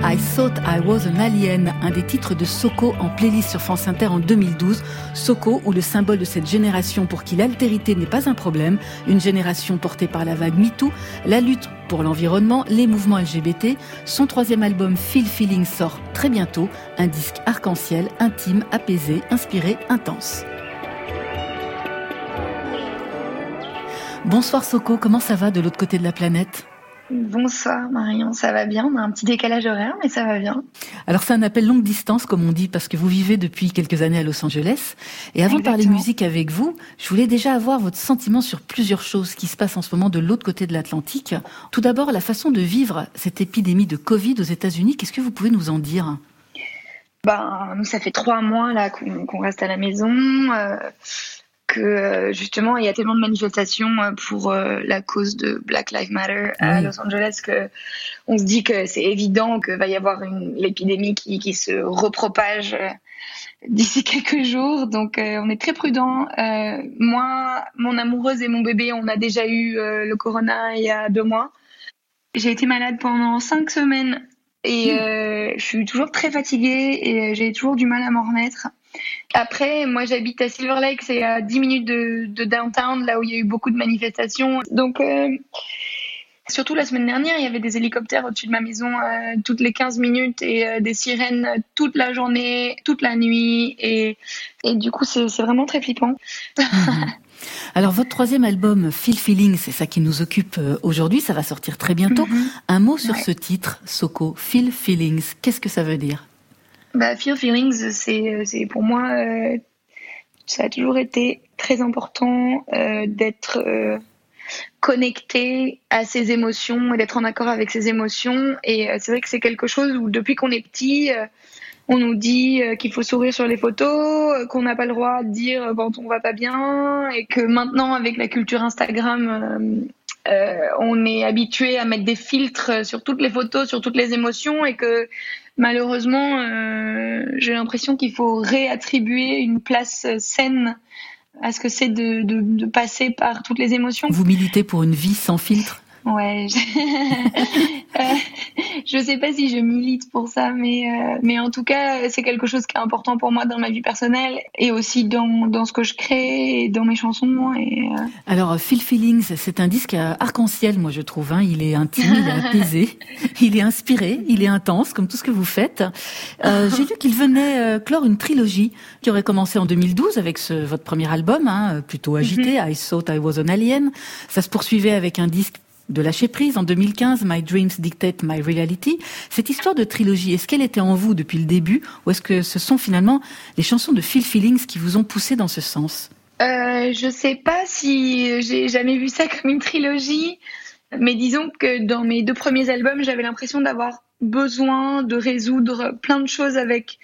I Thought I Was an Alien, un des titres de Soko en playlist sur France Inter en 2012. Soko, ou le symbole de cette génération pour qui l'altérité n'est pas un problème, une génération portée par la vague MeToo, la lutte pour l'environnement, les mouvements LGBT. Son troisième album Feel Feeling sort très bientôt, un disque arc-en-ciel, intime, apaisé, inspiré, intense. Bonsoir Soko, comment ça va de l'autre côté de la planète? Bonsoir Marion, ça va bien? On a un petit décalage horaire, mais ça va bien. Alors c'est un appel longue distance, comme on dit, parce que vous vivez depuis quelques années à Los Angeles. Et avant de parler musique avec vous, je voulais déjà avoir votre sentiment sur plusieurs choses qui se passent en ce moment de l'autre côté de l'Atlantique. Tout d'abord, la façon de vivre cette épidémie de Covid aux États-Unis. Qu'est-ce que vous pouvez nous en dire? Ben, nous, ça fait trois mois là qu'on qu'on reste à la maison, euh, que euh, justement il y a tellement de manifestations euh, pour euh, la cause de Black Lives Matter à Oui. Los Angeles que on se dit que c'est évident que va y avoir une l'épidémie qui, qui se repropage d'ici quelques jours. Donc euh, on est très prudent. Euh, moi, mon amoureuse et mon bébé, on a déjà eu euh, le corona il y a deux mois. J'ai été malade pendant cinq semaines et euh, je suis toujours très fatiguée et j'ai toujours du mal à m'en remettre. Après, moi j'habite à Silver Lake, c'est à 10 minutes de, de downtown, là où il y a eu beaucoup de manifestations. Donc, euh, surtout la semaine dernière, il y avait des hélicoptères au-dessus de ma maison euh, toutes les 15 minutes et euh, des sirènes toute la journée, toute la nuit. Et, et du coup, c'est vraiment très flippant. Alors votre troisième album, Feel Feelings, c'est ça qui nous occupe aujourd'hui, ça va sortir très bientôt. Un mot sur ce titre, Soko, Feel Feelings, qu'est-ce que ça veut dire? Bah, Feel Feelings, c'est pour moi, euh, ça a toujours été très important euh, d'être euh, connecté à ses émotions et d'être en accord avec ses émotions. Et c'est vrai que c'est quelque chose où depuis qu'on est petit, on nous dit qu'il faut sourire sur les photos, qu'on n'a pas le droit de dire quand on va pas bien, et que maintenant avec la culture Instagram. on est habitué à mettre des filtres sur toutes les photos, sur toutes les émotions, et que malheureusement, euh, j'ai l'impression qu'il faut réattribuer une place saine à ce que c'est de, passer par toutes les émotions. Vous militez pour une vie sans filtre? Ouais, je... Euh, je sais pas si je milite pour ça, mais euh, mais en tout cas, c'est quelque chose qui est important pour moi dans ma vie personnelle et aussi dans dans ce que je crée et dans mes chansons. Et euh, Alors, Feel Feelings, c'est un disque euh, arc-en-ciel, moi je trouve. Hein. Il est intime, il est apaisé, il est inspiré, il est intense, comme tout ce que vous faites. Euh, J'ai lu qu'il venait euh, clore une trilogie qui aurait commencé en 2012 avec ce, votre premier album, hein, plutôt agité, I Thought I Was an Alien. Ça se poursuivait avec un disque de lâcher prise en 2015, My Dreams Dictate My Reality. Cette histoire de trilogie, est-ce qu'elle était en vous depuis le début ou est-ce que ce sont finalement les chansons de Feel Feelings qui vous ont poussé dans ce sens? Euh, je sais pas si j'ai jamais vu ça comme une trilogie, mais disons que dans mes deux premiers albums, j'avais l'impression d'avoir besoin de résoudre plein de choses avec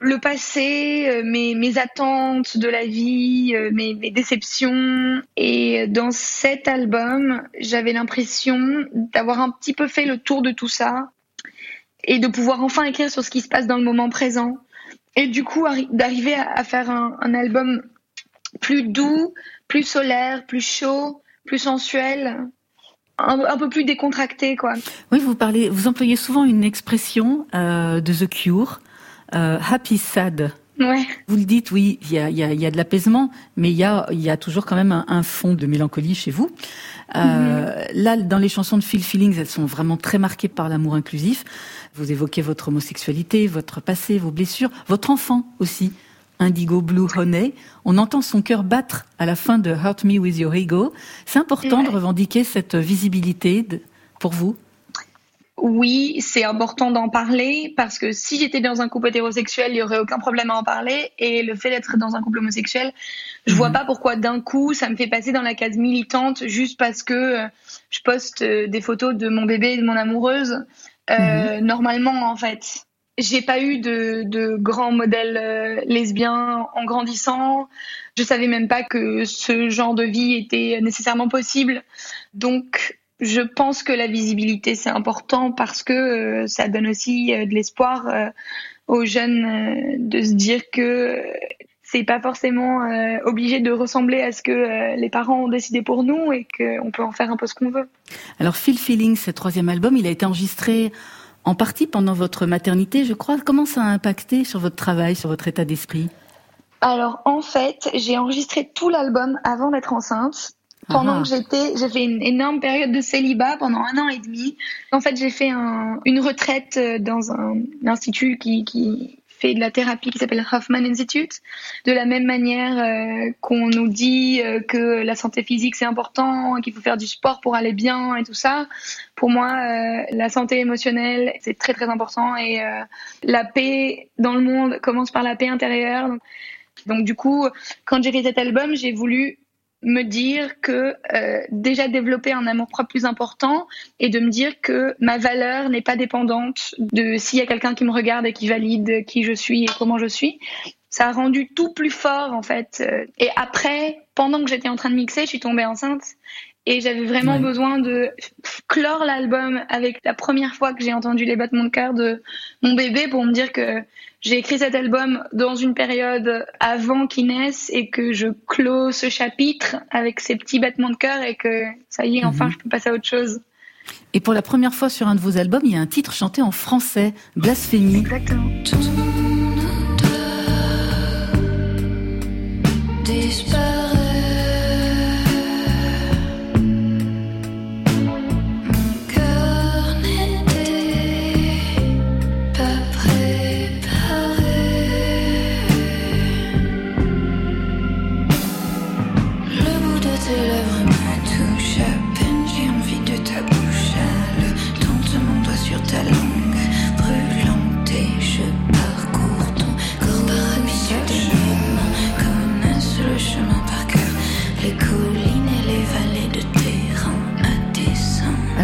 le passé, euh, mes, attentes de la vie, euh, mes, déceptions. Et dans cet album, j'avais l'impression d'avoir un petit peu fait le tour de tout ça et de pouvoir enfin écrire sur ce qui se passe dans le moment présent. Et du coup, arri- d'arriver à, faire un, album plus doux, plus solaire, plus chaud, plus sensuel, un, un peu plus décontracté, quoi. Oui, vous parlez, vous employez souvent une expression euh, de The Cure, euh, happy sad. Ouais. Vous le dites, oui, il y a, il y a, il y a de l'apaisement, mais il y a, il y a toujours quand même un, un fond de mélancolie chez vous. Euh, Là, dans les chansons de Feel Feelings, elles sont vraiment très marquées par l'amour inclusif. Vous évoquez votre homosexualité, votre passé, vos blessures, votre enfant aussi. Indigo Blue Honey. On entend son cœur battre à la fin de Hurt Me With Your Ego. C'est important de revendiquer cette visibilité de- pour vous Oui, c'est important d'en parler parce que si j'étais dans un couple hétérosexuel, il y aurait aucun problème à en parler. Et le fait d'être dans un couple homosexuel, je vois pas pourquoi d'un coup ça me fait passer dans la case militante juste parce que euh, je poste euh, des photos de mon bébé et de mon amoureuse. Euh, Normalement, en fait, j'ai pas eu de, de grands modèles euh, lesbiens en grandissant. Je savais même pas que ce genre de vie était nécessairement possible. Donc, je pense que la visibilité c'est important parce que euh, ça donne aussi euh, de l'espoir euh, aux jeunes euh, de se dire que c'est pas forcément euh, obligé de ressembler à ce que euh, les parents ont décidé pour nous et qu'on peut en faire un peu ce qu'on veut. Alors Phil Feeling, ce troisième album, il a été enregistré en partie pendant votre maternité, je crois. Comment ça a impacté sur votre travail, sur votre état d'esprit? Alors en fait, j'ai enregistré tout l'album avant d'être enceinte. Pendant Ah. que j'étais, j'ai fait une énorme période de célibat pendant un an et demi. En fait, j'ai fait un- une retraite euh, dans un, institut qui, qui fait de la thérapie qui s'appelle Hoffman Institute. De la même manière euh, qu'on nous dit euh, que la santé physique c'est important, qu'il faut faire du sport pour aller bien et tout ça. Pour moi, euh, la santé émotionnelle c'est très très important et euh, la paix dans le monde commence par la paix intérieure. Donc, donc du coup, quand j'ai fait cet album, j'ai voulu me dire que euh, déjà développer un amour propre plus important et de me dire que ma valeur n'est pas dépendante de s'il y a quelqu'un qui me regarde et qui valide qui je suis et comment je suis. Ça a rendu tout plus fort en fait. Euh, Et après, pendant que j'étais en train de mixer, je suis tombée enceinte et j'avais vraiment Ouais. besoin de clore l'album avec la première fois que j'ai entendu les battements de cœur de mon bébé pour me dire que j'ai écrit cet album dans une période avant qu'il naisse et que je clôt ce chapitre avec ces petits battements de cœur et que ça y est, enfin, Mhm. je peux passer à autre chose. Et pour la première fois sur un de vos albums, il y a un titre chanté en français, Blasphémie. Exactement.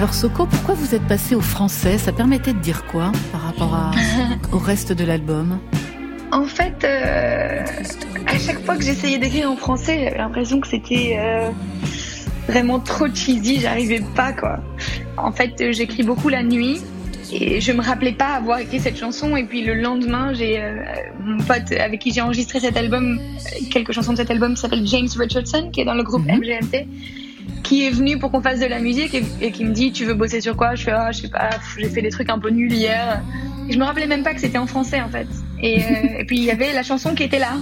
Alors Soko, pourquoi vous êtes passé au français? Ça permettait de dire quoi par rapport à- au reste de l'album? En fait, euh, à chaque fois que j'essayais d'écrire en français, j'avais l'impression que c'était euh, vraiment trop cheesy, j'arrivais pas quoi. En fait, euh, j'écris beaucoup la nuit et je me rappelais pas avoir écrit cette chanson et puis le lendemain, j'ai euh, mon pote avec qui j'ai enregistré cet album, quelques chansons de cet album s'appelle James Richardson qui est dans le groupe MGMT qui est venu pour qu'on fasse de la musique et, et qui me dit tu veux bosser sur quoi? Je fais ah je sais pas j'ai fait des trucs un peu nuls hier. Et je me rappelais même pas que c'était en français en fait. Et, euh, et puis il y avait la chanson qui était là.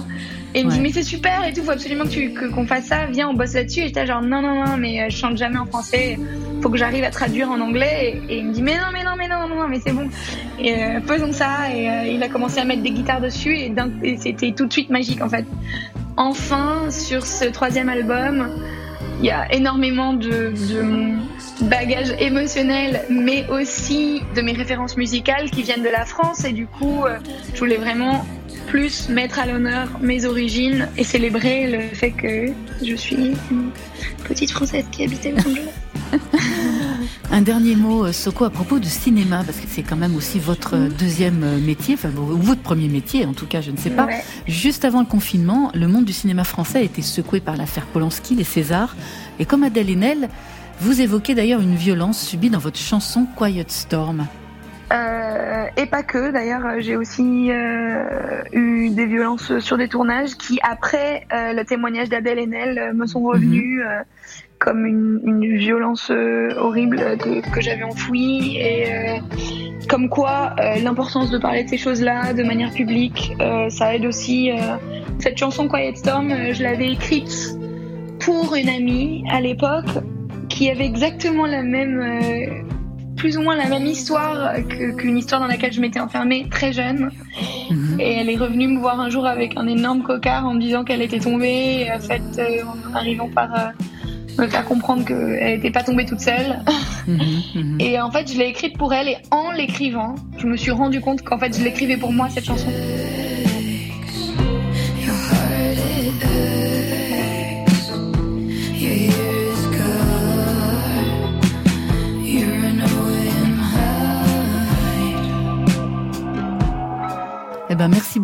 Et il me dit mais c'est super et tout faut absolument que qu'on fasse ça. Viens on bosse là-dessus. Et j'étais genre non non non mais euh, je chante jamais en français. Faut que j'arrive à traduire en anglais. Et, et il me dit mais non mais non mais non non, non mais c'est bon. Et euh, faisons ça. Et euh, il a commencé à mettre des guitares dessus et c'était tout de suite magique en fait. Enfin sur ce troisième album il y a énormément de, de mon bagage émotionnel, mais aussi de mes références musicales qui viennent de la France. Et du coup, euh, je voulais vraiment plus mettre à l'honneur mes origines et célébrer le fait que je suis une petite Française qui habitait Los Angeles. Un dernier mot, euh, Soko, à propos de cinéma, parce que c'est quand même aussi votre euh, deuxième euh, métier, enfin ou votre premier métier en tout cas, je ne sais pas. Ouais. Juste avant le confinement, le monde du cinéma français a été secoué par l'affaire Polanski, les Césars, et comme Adèle Haenel, vous évoquez d'ailleurs une violence subie dans votre chanson Quiet Storm. Euh, et pas que, d'ailleurs, j'ai aussi euh, eu des violences sur des tournages qui, après euh, le témoignage d'Adèle Haenel, me sont revenus euh, comme une, une violence euh, horrible que, que j'avais enfouie et euh, comme quoi euh, l'importance de parler de ces choses-là de manière publique, ça aide aussi. Cette chanson Quiet Storm, je l'avais écrite pour une amie à l'époque qui avait exactement la même plus ou moins la même histoire qu'une histoire dans laquelle je m'étais enfermée très jeune. Et elle est revenue me voir un jour avec un énorme cocard en me disant qu'elle était tombée. En fait, en arrivant par me faire comprendre qu'elle n'était pas tombée toute seule. Et en fait, je l'ai écrite pour elle et en l'écrivant, je me suis rendu compte qu'en fait, je l'écrivais pour moi cette chanson.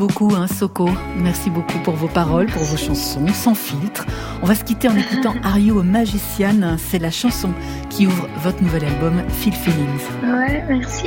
Beaucoup, hein, Soko. Merci beaucoup pour vos paroles, pour vos chansons, sans filtre. On va se quitter en écoutant Are You a Magician C'est la chanson qui ouvre votre nouvel album, Feel Feelings. Ouais, merci.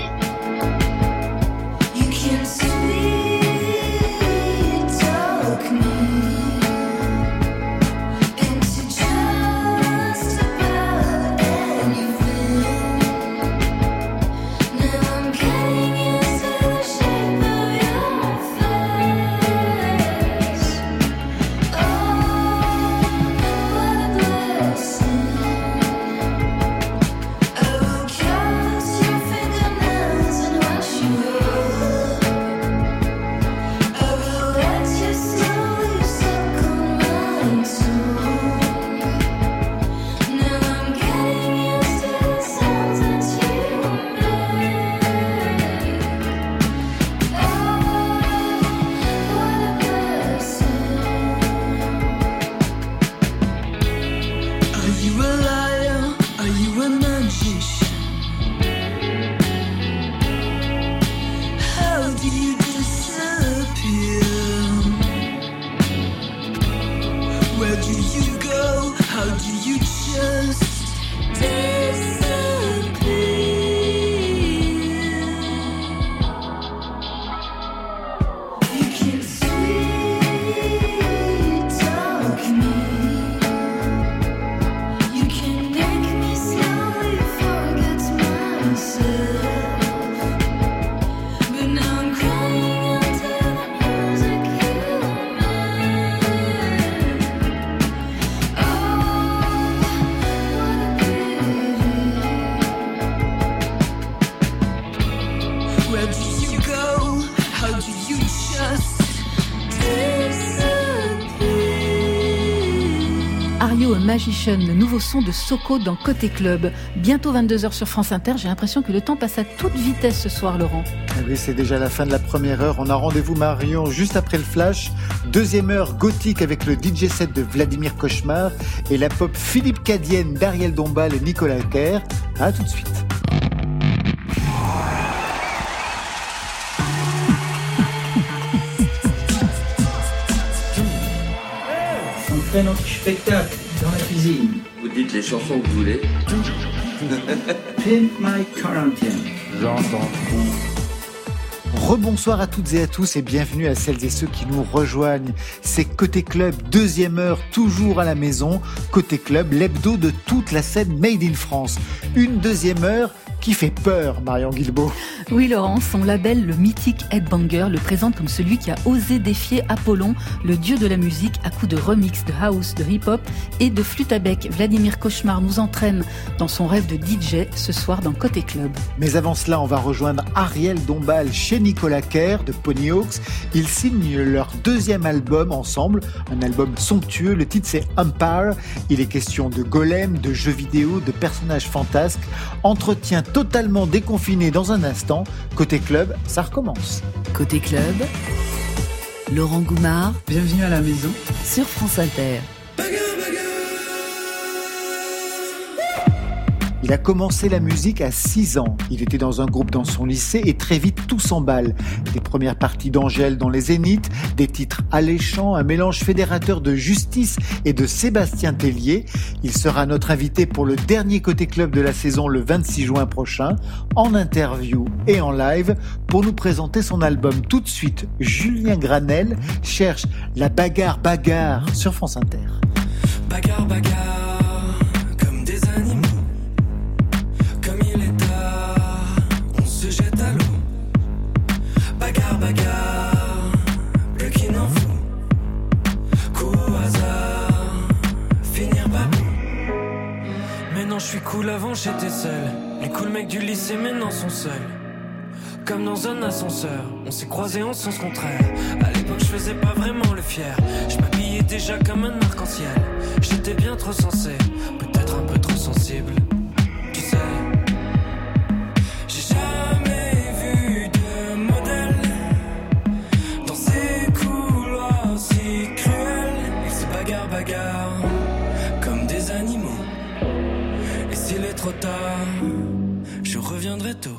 Le nouveau son de Soko dans Côté Club. Bientôt 22h sur France Inter. J'ai l'impression que le temps passe à toute vitesse ce soir, Laurent. Ah oui, c'est déjà la fin de la première heure. On a rendez-vous Marion juste après le flash. Deuxième heure gothique avec le DJ set de Vladimir Cauchemar et la pop Philippe Cadienne d'Ariel Dombal et Nicolas Kerr. À tout de suite. On fait notre spectacle cuisine. Vous dites les chansons que vous voulez. Pimp My Quarantine. J'entends Rebonsoir à toutes et à tous et bienvenue à celles et ceux qui nous rejoignent. C'est Côté Club, deuxième heure, toujours à la maison. Côté Club, l'hebdo de toute la scène Made in France. Une deuxième heure qui fait peur, Marion Guilbeault. Oui, Laurent, son label, le mythique Headbanger, le présente comme celui qui a osé défier Apollon, le dieu de la musique, à coups de remix, de house, de hip-hop et de flûte à bec. Vladimir Cauchemar nous entraîne dans son rêve de DJ ce soir dans Côté Club. Mais avant cela, on va rejoindre Ariel Dombal chez Nicolas Kerr de Ponyhawks. Ils signent leur deuxième album ensemble, un album somptueux. Le titre c'est Empire. Il est question de golem, de jeux vidéo, de personnages fantasques. Entretien totalement déconfiné dans un instant. Côté club, ça recommence. Côté Club, Laurent Goumard. Bienvenue à la maison. Sur France Inter. Il a commencé la musique à 6 ans. Il était dans un groupe dans son lycée et très vite tout s'emballe. Des premières parties d'Angèle dans les Zéniths, des titres alléchants, un mélange fédérateur de Justice et de Sébastien Tellier. Il sera notre invité pour le dernier côté club de la saison le 26 juin prochain, en interview et en live pour nous présenter son album. Tout de suite, Julien Granel cherche la bagarre bagarre sur France Inter. Bagarre, bagarre, suis cool, avant j'étais seul. Les cool mecs du lycée maintenant sont seuls. Comme dans un ascenseur, on s'est croisés en sens contraire. À l'époque, je faisais pas vraiment le fier. Je m'habillais déjà comme un arc-en-ciel. J'étais bien trop sensé, peut-être un peu trop sensible. Tu sais, trop tard, je reviendrai tôt.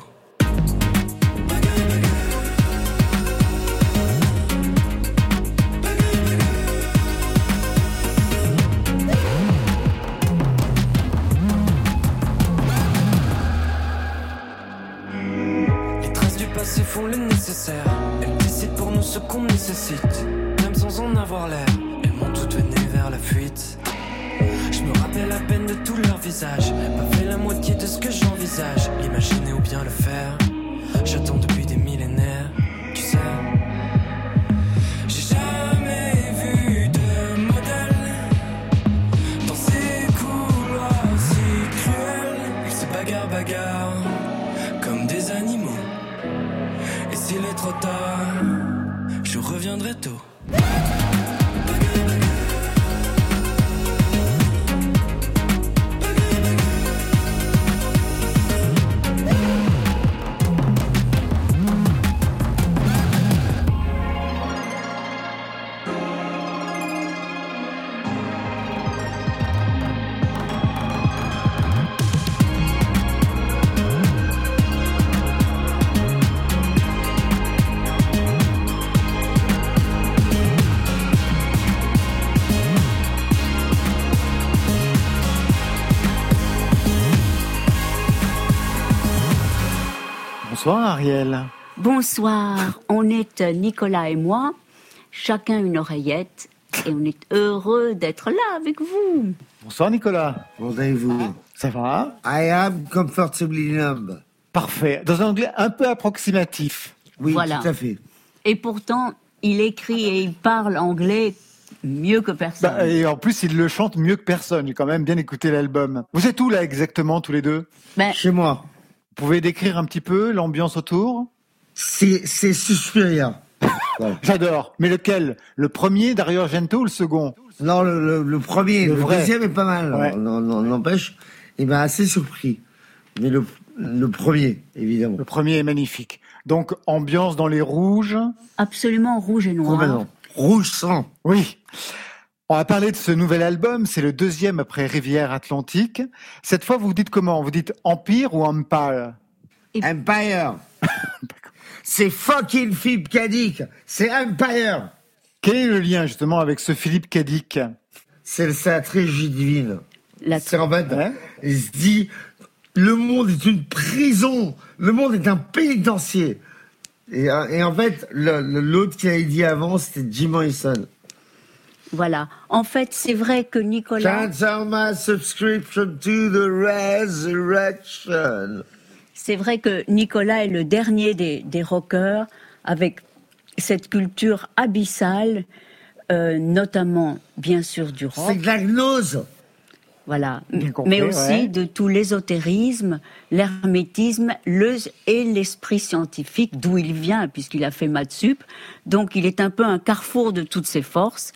Les traces du passé font le nécessaire. Elles décident pour nous ce qu'on nécessite. Même sans en avoir l'air, elles m'ont toutes mené vers la fuite. À peine de tout leur visage. Pas fait la moitié de ce que j'envisage. L'imaginer ou bien le faire. J'attends depuis des millénaires, tu sais. J'ai jamais vu de modèle dans ces couloirs si cruels. Ils se bagarrent, bagarrent comme des animaux. Et s'il est trop tard, je reviendrai tôt. Bonsoir Ariel. Bonsoir, on est euh, Nicolas et moi, chacun une oreillette, et on est heureux d'être là avec vous. Bonsoir Nicolas. Comment allez-vous? Ça va? I am comfortably numb. Parfait. Dans un anglais un peu approximatif. Oui, Voilà. tout à fait. Et pourtant, il écrit et il parle anglais mieux que personne. Bah, et en plus, il le chante mieux que personne. J'ai quand même bien écouté l'album. Vous êtes où là exactement tous les deux? Ben, Chez moi. Vous pouvez décrire un petit peu l'ambiance autour C'est c'est Suspiria. J'adore. Mais lequel? Le premier Dario Argento ou le second? Non, le, le- le premier, Le le, deuxième est pas mal. Ouais. Non, non, N'empêche, il m'a assez surpris. Mais le, le premier, évidemment. Le premier est magnifique. Donc, ambiance dans les rouges? absolument rouge et noir. Complètement. Rouge sang. Oui. On va parler de ce nouvel album. C'est le deuxième après Rivière Atlantique. Cette fois, vous dites comment? Vous dites Empire ou Empire? Empire. c'est fucking Philippe Cadic. C'est Empire. Quel est le lien justement avec ce Philippe Cadic? C'est c'est la trilogie divine. La- C'est en fait, il se dit, le monde est une prison, le monde est un pénitencier. Et, et en fait, l'autre qui avait dit avant, c'était Jim Morrison. Voilà. En fait, c'est vrai que Nicolas, Cancel my subscription to the resurrection? c'est vrai que Nicolas est le dernier des, des rockers avec cette culture abyssale, euh, notamment bien sûr du rock. C'est de la gnose. Voilà. Compris, Mais aussi ouais. de tout l'ésotérisme, l'hermétisme le, et l'esprit scientifique, d'où il vient, puisqu'il a fait maths sup. Donc il est un peu un carrefour de toutes ces forces.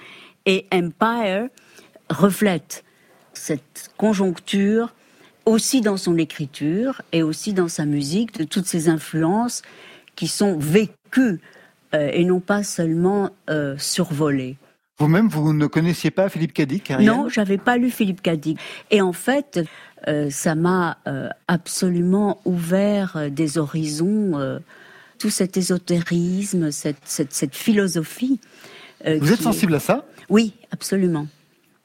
Et Empire reflète cette conjoncture aussi dans son écriture et aussi dans sa musique, de toutes ces influences qui sont vécues euh, et non pas seulement euh, survolées. Vous-même, vous ne connaissiez pas Philippe Cadic Non, j'avais pas lu Philippe Cadic. Et en fait, euh, ça m'a absolument ouvert des horizons, tout cet ésotérisme, cette, cette, cette philosophie. Vous êtes sensible à ça? Oui, absolument.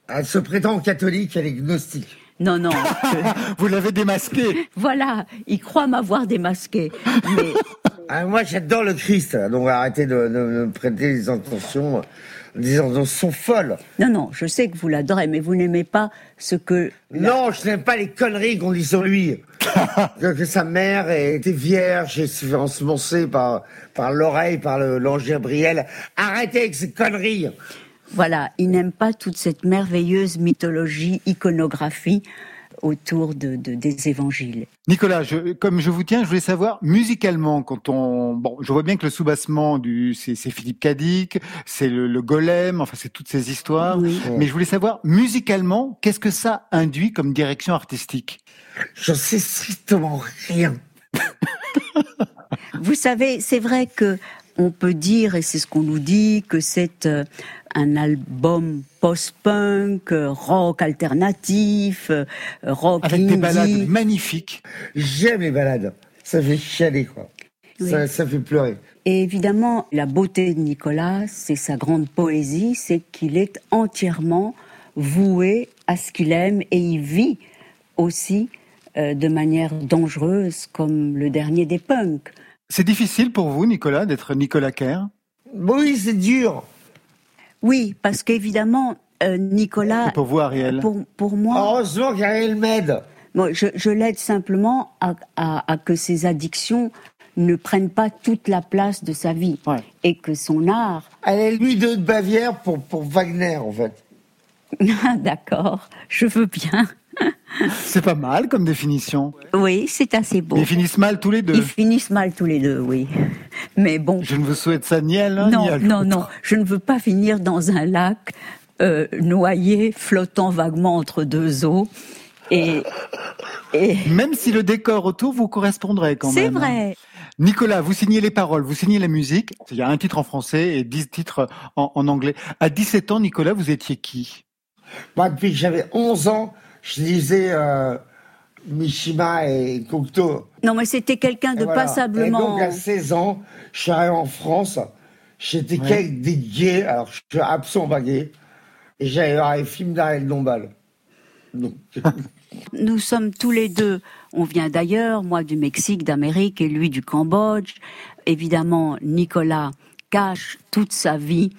Elle se prétend catholique, elle est gnostique. Non, non. Vous l'avez démasqué. voilà, il croit m'avoir démasqué. Mais Ah, moi, j'adore le Christ, donc arrêtez de, de- de me prêter des intentions, des intentions folles. non, non, je sais que vous l'adorez, mais vous n'aimez pas ce que Non, je n'aime pas les conneries qu'on dit sur lui. que, que sa mère était vierge et s'est fait ensemencer par, par l'oreille, par le- l'ange Gabriel. Arrêtez avec ces conneries. Voilà, il n'aime pas toute cette merveilleuse mythologie, iconographie autour de, de- des évangiles. Nicolas, je, comme je vous tiens, je voulais savoir musicalement quand on bon, je vois bien que le soubassement du c'est Philippe Cadic, c'est le, le golem, enfin c'est toutes ces histoires. Mais je voulais savoir musicalement qu'est-ce que ça induit comme direction artistique? Je sais strictement rien. Vous savez, c'est vrai que on peut dire, et c'est ce qu'on nous dit, que c'est euh, un album post-punk, euh, rock alternatif, euh, rock Avec des indie. ballades magnifiques. J'aime les balades. Ça fait chialer, quoi. Oui. Ça, ça fait pleurer. Et évidemment, la beauté de Nicolas, c'est sa grande poésie, c'est qu'il est entièrement voué à ce qu'il aime et il vit aussi euh, de manière dangereuse comme le dernier des punks. C'est difficile pour vous, Nicolas, d'être Nicolas Kerr? Oui, c'est dur. Oui, parce qu'évidemment, euh, Nicolas... Pour vous, Ariel Pour, pour moi... Heureusement qu'Ariel m'aide. Moi, je, je l'aide simplement à, à- à que ses addictions ne prennent pas toute la place de sa vie et que son art. Elle est lui de Bavière pour, pour Wagner, en fait. D'accord, je veux bien. C'est pas mal comme définition. Oui, c'est assez beau. Ils finissent mal tous les deux. Ils finissent mal tous les deux, oui. Mais bon. Je ne vous souhaite ça ni à l'un ni Non, à non, l'autre. non. Je ne veux pas finir dans un lac euh, noyé, flottant vaguement entre deux eaux. Et, et Même si le décor autour vous correspondrait quand c'est même. hein. vrai. Nicolas, vous signez les paroles, vous signez la musique. Il y a un titre en français et dix titres en, en anglais. À 17 ans, Nicolas, vous étiez qui? Moi, depuis que j'avais 11 ans, je lisais euh, Mishima et Cocteau. Non, mais c'était quelqu'un de voilà. passablement. Et donc, à 16 ans, je suis arrivé en France. J'étais Ouais. qu'avec des gays, alors je suis absolument pas gay. Et voir les films d'Ariel Dombal. Donc, Nous sommes tous les deux, on vient d'ailleurs, moi du Mexique, d'Amérique et lui du Cambodge. Évidemment, Nicolas cache toute sa vie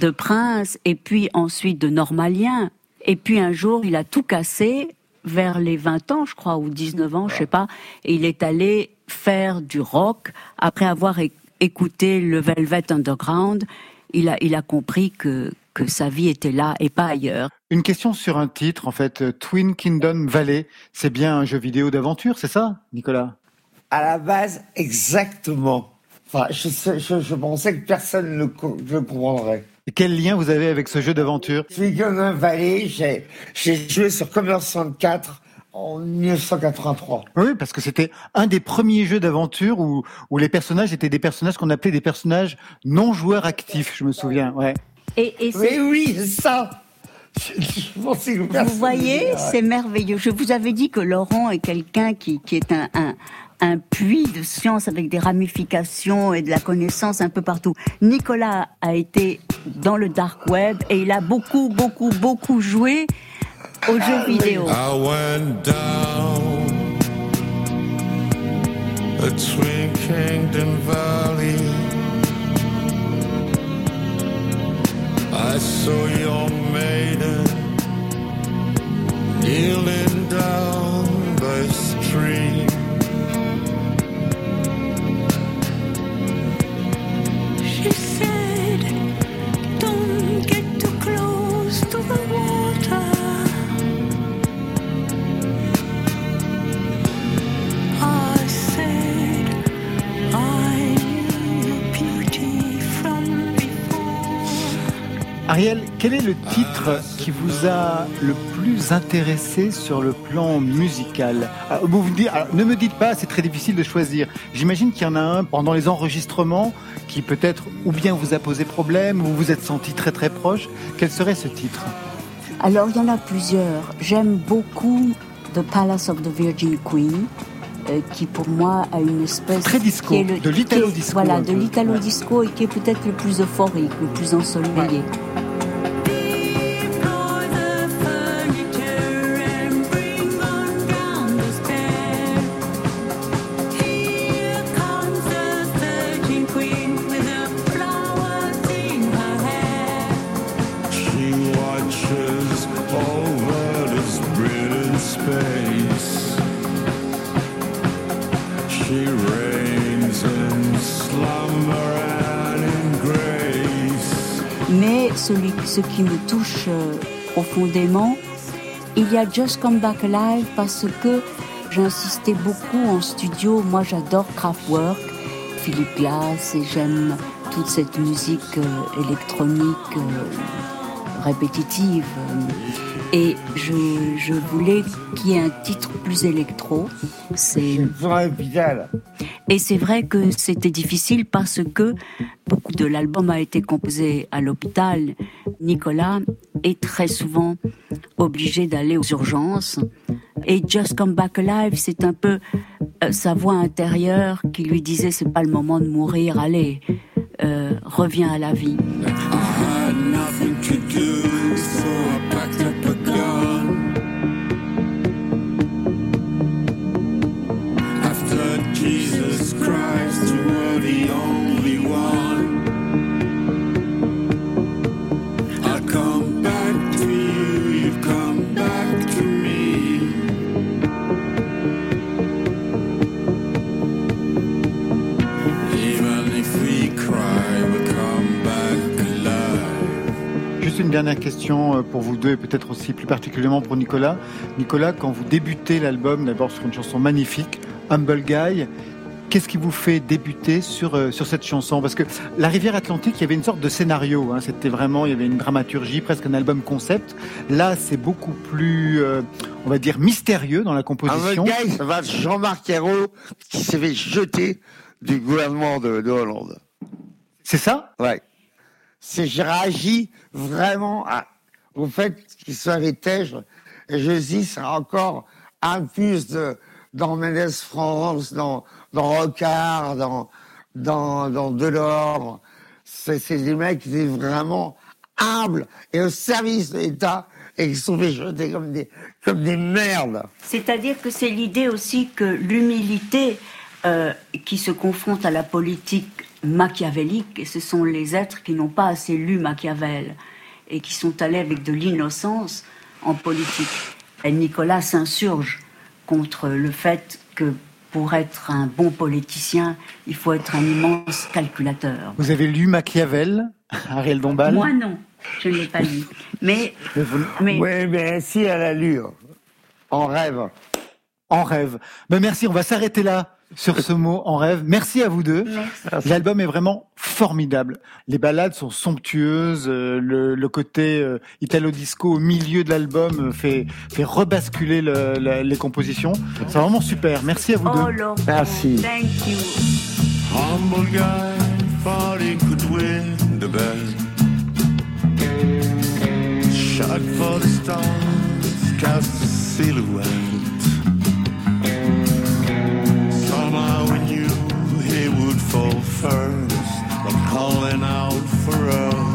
de prince et puis ensuite de normalien. Et puis un jour, il a tout cassé vers les 20 ans, je crois, ou 19 ans, je sais pas, et il est allé faire du rock après avoir écouté le Velvet Underground. Il a, il a compris que, que sa vie était là et pas ailleurs. Une question sur un titre, en fait. euh, Twin Kingdom Valley, c'est bien un jeu vidéo d'aventure, c'est ça, Nicolas? À la base, exactement. Enfin, je, sais- je, je pensais que personne ne le comprendrait. Quel lien vous avez avec ce jeu d'aventure Silicon Valley, j'ai j'ai joué sur Commodore 64 en 1983. Oui, parce que c'était un des premiers jeux d'aventure où, où les personnages étaient des personnages qu'on appelait des personnages non joueurs actifs, je me souviens. Ouais. Et, et Oui, c'est- oui, c'est ça. Je, je Vous voyez, c'est merveilleux. Je vous avais dit que Laurent est quelqu'un qui, qui est un, un, un puits de science avec des ramifications et de la connaissance un peu partout. Nicolas a été dans le dark web et il a beaucoup, beaucoup, beaucoup joué aux jeux vidéo. I went down a Twin Kingdom Valley. I saw your maiden kneeling down by stream. Ariel, quel est le titre qui vous a le plus intéressé sur le plan musical Ah, vous vous dites- alors, Ne me dites pas, c'est très difficile de choisir. J'imagine qu'il y en a un pendant les enregistrements qui peut-être ou bien vous a posé problème ou vous vous êtes senti très très proche. Quel serait ce titre? Alors, il y en a plusieurs. J'aime beaucoup The Palace of the Virgin Queen, euh, qui pour moi a une espèce... Très disco, qui est le- de l'italo-disco qui est- Voilà, de peu. l'italo-disco et qui est peut-être le plus euphorique, le plus ensoleillé. Ce qui me touche euh, profondément, il y a Just Come Back Alive parce que j'insistais beaucoup en studio. Moi, j'adore Kraftwerk, Philippe Glass, et j'aime toute cette musique euh, électronique euh, répétitive. Et je, je voulais qu'il y ait un titre plus électro. C'est Et c'est vrai que c'était difficile parce que beaucoup de l'album a été composé à l'hôpital. Nicolas est très souvent obligé d'aller aux urgences. Et Just Come Back Alive, c'est un peu euh, sa voix intérieure qui lui disait c'est pas le moment de mourir, allez, euh, reviens à la vie. Une dernière question euh, pour vous deux et peut-être aussi plus particulièrement pour Nicolas. Nicolas, quand vous débutez l'album, d'abord sur une chanson magnifique, Humble Guy, qu'est-ce qui vous fait débuter sur, euh, sur cette chanson? Parce que La Rivière Atlantique, il y avait une sorte de scénario. hein. C'était vraiment, il y avait une dramaturgie, presque un album concept. Là, c'est beaucoup plus, euh, on va dire, mystérieux dans la composition. Humble Guy, ça va Jean-Marc Ayrault qui s'est fait jeter du gouvernement de, de Hollande. C'est ça? Ouais. C'est, j'ai réagi vraiment au fait qu'il soit Tège. Et je dis, c'est encore un plus dans Mendes France, dans, dans Rocard, dans, dans, dans Delors. C'est, des mecs qui étaient vraiment humbles et au service de l'État et qui sont fait jeter comme des, comme des merdes. C'est-à-dire que c'est l'idée aussi que l'humilité euh, qui se confronte à la politique machiavélique, et ce sont les êtres qui n'ont pas assez lu Machiavel et qui sont allés avec de l'innocence en politique. Et Nicolas s'insurge contre le fait que pour être un bon politicien, il faut être un immense calculateur. Vous avez lu Machiavel, Ariel Dombal? Moi non, je ne l'ai pas lu. Mais, mais Oui, mais si elle a lu, en rêve. En rêve. Ben merci, on va s'arrêter là sur ce mot en rêve. Merci à vous deux. L'album est vraiment formidable. Les ballades sont somptueuses. euh, le, le côté euh, italo-disco au milieu de l'album euh, fait, fait rebasculer le- la- les compositions. C'est vraiment super. Merci à vous deux. Merci. thank you. Humble guy thought he could win the bet. Shot for the stars, cast a silhouette. Somehow we knew he would fall first, but calling out for us.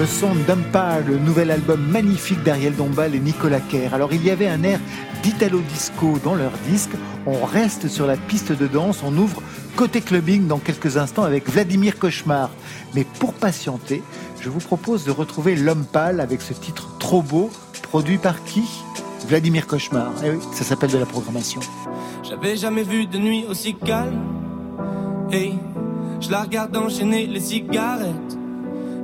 Le son d'Umpa, le nouvel album magnifique d'Ariel Dombal et Nicolas Kerr. Alors il y avait un air d'Italo Disco dans leur disque. On reste sur la piste de danse. On ouvre côté clubbing dans quelques instants avec Vladimir Cauchemar. Mais pour patienter, je vous propose de retrouver L'Homme Pâle avec ce titre trop beau, produit par qui? Vladimir Cauchemar. Eh oui, ça s'appelle de la programmation. J'avais jamais vu de nuit aussi calme. Hey, je la regarde enchaîner les cigarettes.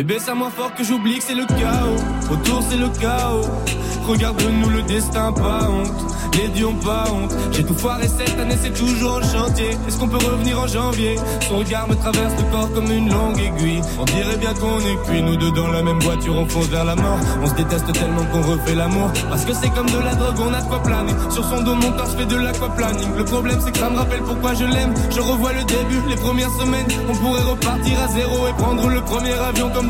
Bébé, ça moins fort que j'oublie que c'est le chaos. Autour, c'est le chaos. Regarde-nous le destin, pas honte. Les dieux pas honte. J'ai tout foiré cette année, c'est toujours en chantier. Est-ce qu'on peut revenir en janvier? Son regard me traverse le corps comme une longue aiguille. On dirait bien qu'on est cuit, nous deux dans la même voiture, on fonce vers la mort. On se déteste tellement qu'on refait l'amour. Parce que c'est comme de la drogue, on a de quoi planer. Sur son dos, mon corps, je fais de l'aquaplaning. Le problème, c'est que ça me rappelle pourquoi je l'aime. Je revois le début, les premières semaines. On pourrait repartir à zéro et prendre le premier avion comme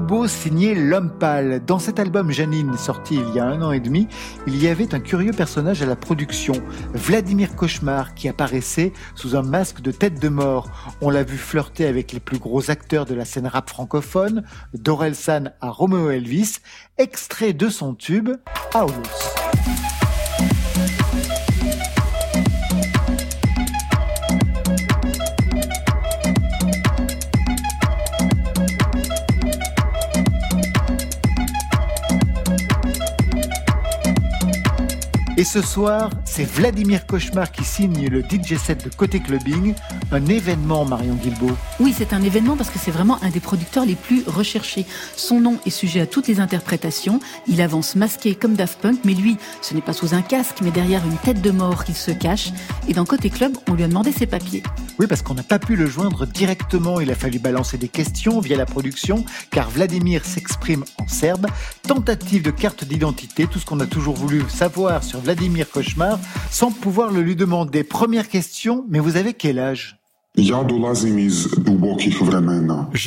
Beau signé L'Homme Pâle. Dans cet album Janine, sorti il y a un an et demi, il y avait un curieux personnage à la production, Vladimir Cauchemar, qui apparaissait sous un masque de tête de mort. On l'a vu flirter avec les plus gros acteurs de la scène rap francophone, d'Orelsan à Romeo Elvis, extrait de son tube, Aulus. Et ce soir, c'est Vladimir Cauchemar qui signe le DJ set de Côté Clubbing, un événement Marion Guilbeault. Oui, c'est un événement parce que c'est vraiment un des producteurs les plus recherchés. Son nom est sujet à toutes les interprétations. Il avance masqué comme Daft Punk, mais lui, ce n'est pas sous un casque, mais derrière une tête de mort qu'il se cache. Et dans Côté Club, on lui a demandé ses papiers. Oui, parce qu'on n'a pas pu le joindre directement. Il a fallu balancer des questions via la production, car Vladimir s'exprime en serbe. Tentative de carte d'identité, tout ce qu'on a toujours voulu savoir sur Vladimir Cauchemar, sans pouvoir le lui demander. Première question, mais vous avez quel âge? Je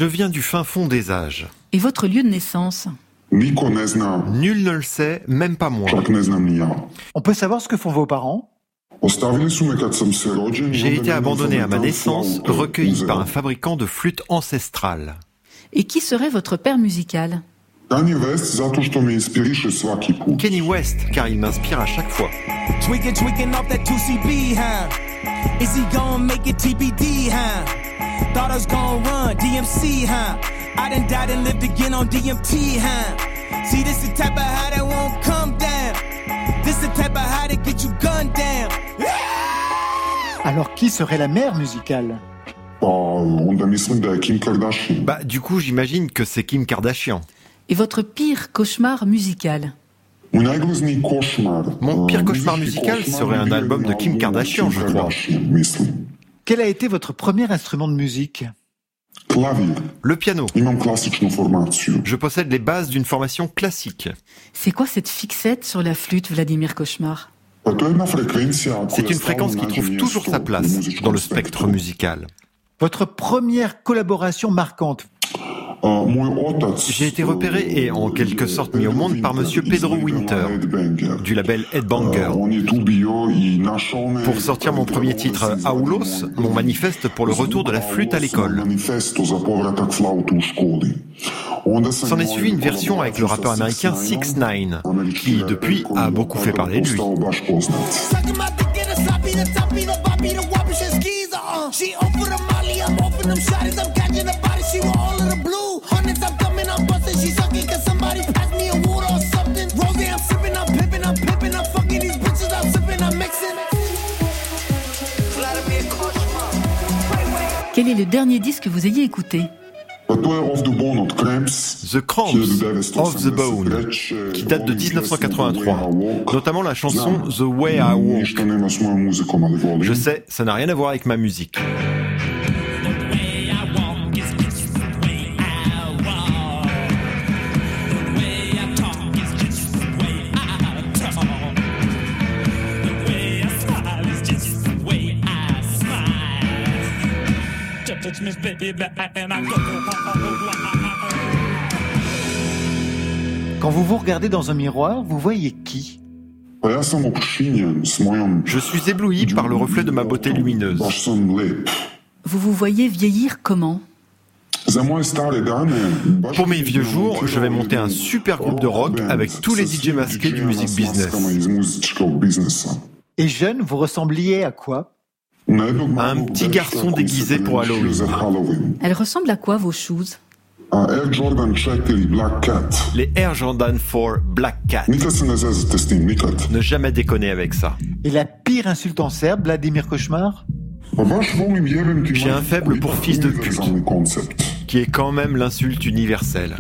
viens du fin fond des âges. Et votre lieu de naissance? Nul ne le sait, même pas moi. On peut savoir ce que font vos parents? J'ai été abandonné à ma naissance, recueilli par un fabricant de flûtes ancestrales. Et qui serait votre père musical? Kanye West zato što me inspiriše svaki put. Kenny West, car il m'inspire à chaque fois. Tweaking, tweaking off that 2CB, huh? Is he gonna make it TBD, huh? Thought I was gonna run DMC, huh? I done died and lived again on DMT, huh? See, this the type of high that won't come down. This the type of high that get you gunned down. Alors qui serait la mère musicale? Onda mislim da je Kim Kardashian. Bah, du coup, j'imagine que c'est Kim Kardashian. Et votre pire cauchemar musical? Mon pire cauchemar muzički musical serait un album de Kim Kardashian, je crois. Quel a été votre premier instrument de musique? Le piano. Je possède les bases d'une formation classique. C'est quoi cette fixette sur la flûte, Vladimir Cauchemar? Frekvencija koja C'est une fréquence qui trouve toujours sa place dans le spectre musical. Votre première collaboration marquante. J'ai été repéré et en quelque sorte mis au monde par monsieur Pedro Winter du label Headbanger. Me... Pour sortir mon premier titre Aulos, mon manifeste pour le retour de la flûte à l'école. S'en est suivi une version avec le rappeur américain sa 6 9 qui depuis a beaucoup fait parler de lui. The the the the the molly, I'm open them shotties, I'm catching the body, she want all of the blue. Hundreds, I'm coming, I'm busting, she sucking, cause somebody pass me a water or something. Rose, I'm sipping, I'm pipping, I'm pipping, I'm fucking these bitches, I'm sipping, I'm mixing. Quel est le dernier disque que vous ayez écouté? The Cramps of the Bone, qui date de 1983, notamment la chanson The Way I Walk. Je sais, ça n'a rien à voir avec ma musique. Quand vous vous regardez dans un miroir, vous voyez qui? Je suis ébloui par le reflet de ma beauté lumineuse. Vous vous voyez vieillir comment? Pour mes vieux jours, je vais monter un super groupe de rock avec tous les DJ masqués du music business. Et jeune, vous ressembliez à quoi? Un petit garçon déguisé pour Halloween. Elle ressemble à quoi vos shoes? Les Air Jordan 4 Black Cat. Ne jamais déconner avec ça. Et la pire insulte en serbe, Vladimir Cauchemar? J'ai un faible pour fils de pute, qui est quand même l'insulte universelle.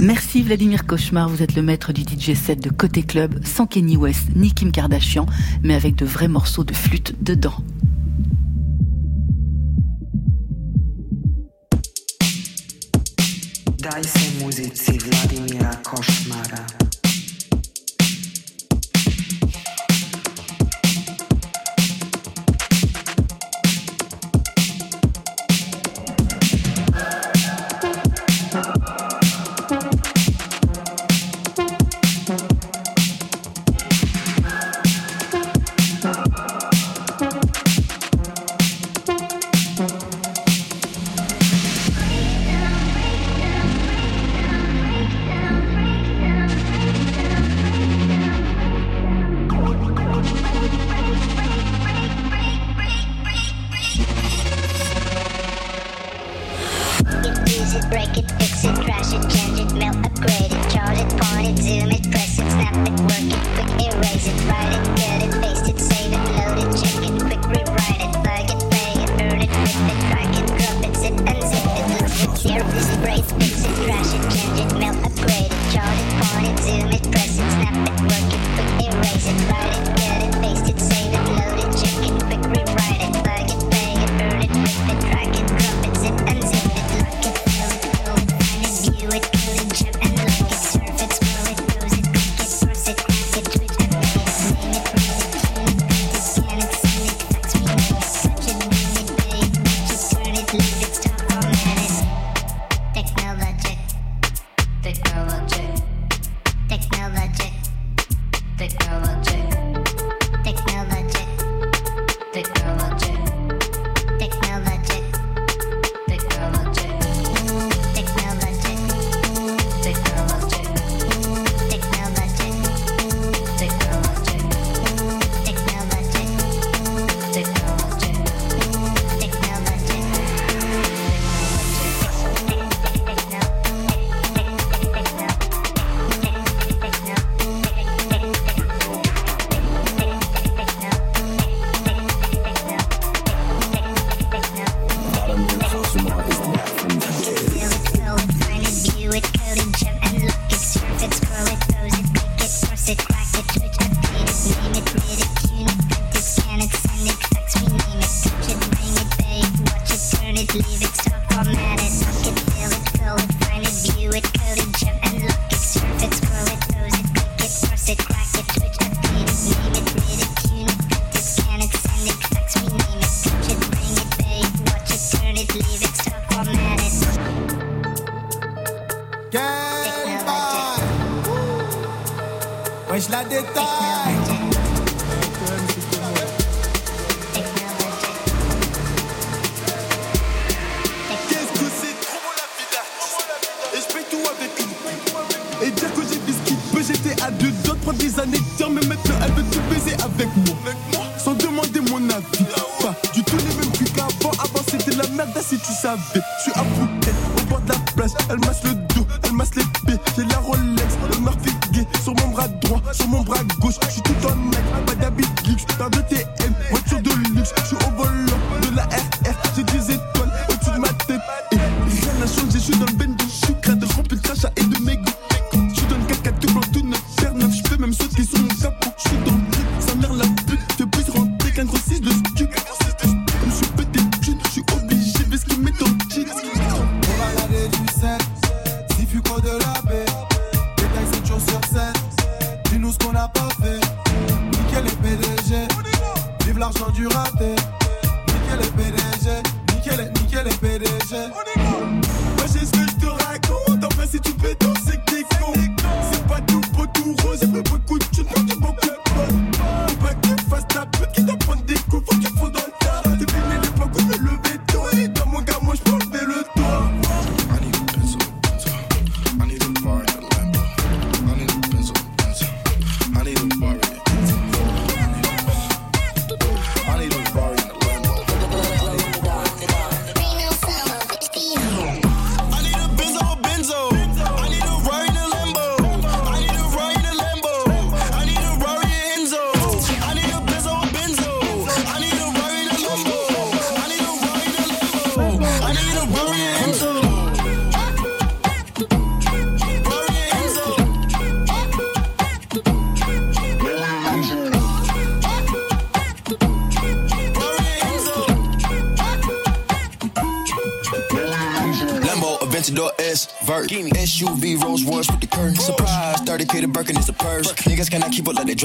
Merci Vladimir Cauchemar, vous êtes le maître du DJ set de Côté Club, sans Kenny West ni Kim Kardashian, mais avec de vrais morceaux de flûte dedans.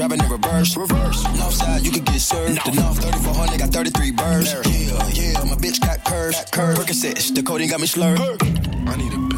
driving in reverse. Reverse. North side, you can get served. No. The North 3400 got 33 birds. Yeah, yeah, my bitch got curves. Got curves. Percocets, the coding got me slurred. I need a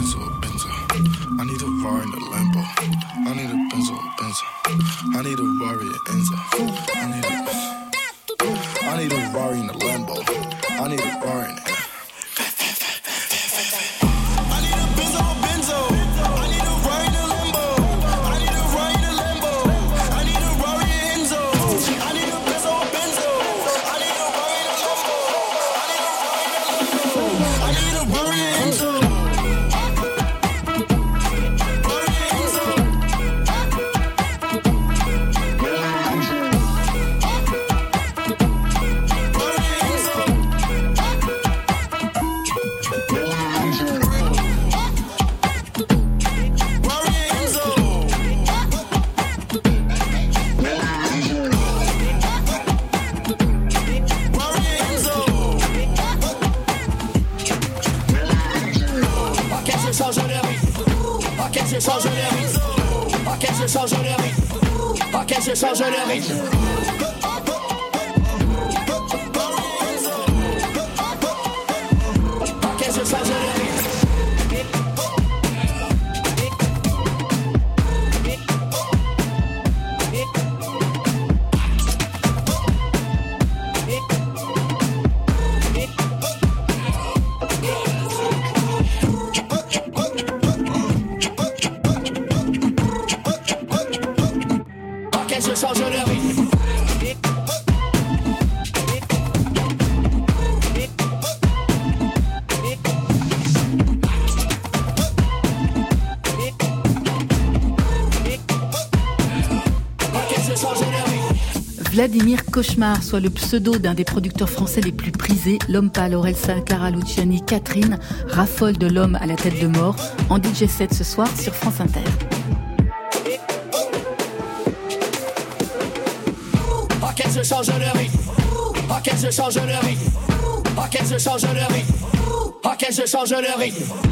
Vladimir Cauchemar soit le pseudo d'un des producteurs français les plus prisés, l'homme pâle Orelsa, Clara Luciani, Catherine, raffole de l'homme à la tête de mort, en DJ7 ce soir sur France Inter. Oh de de rythme, de.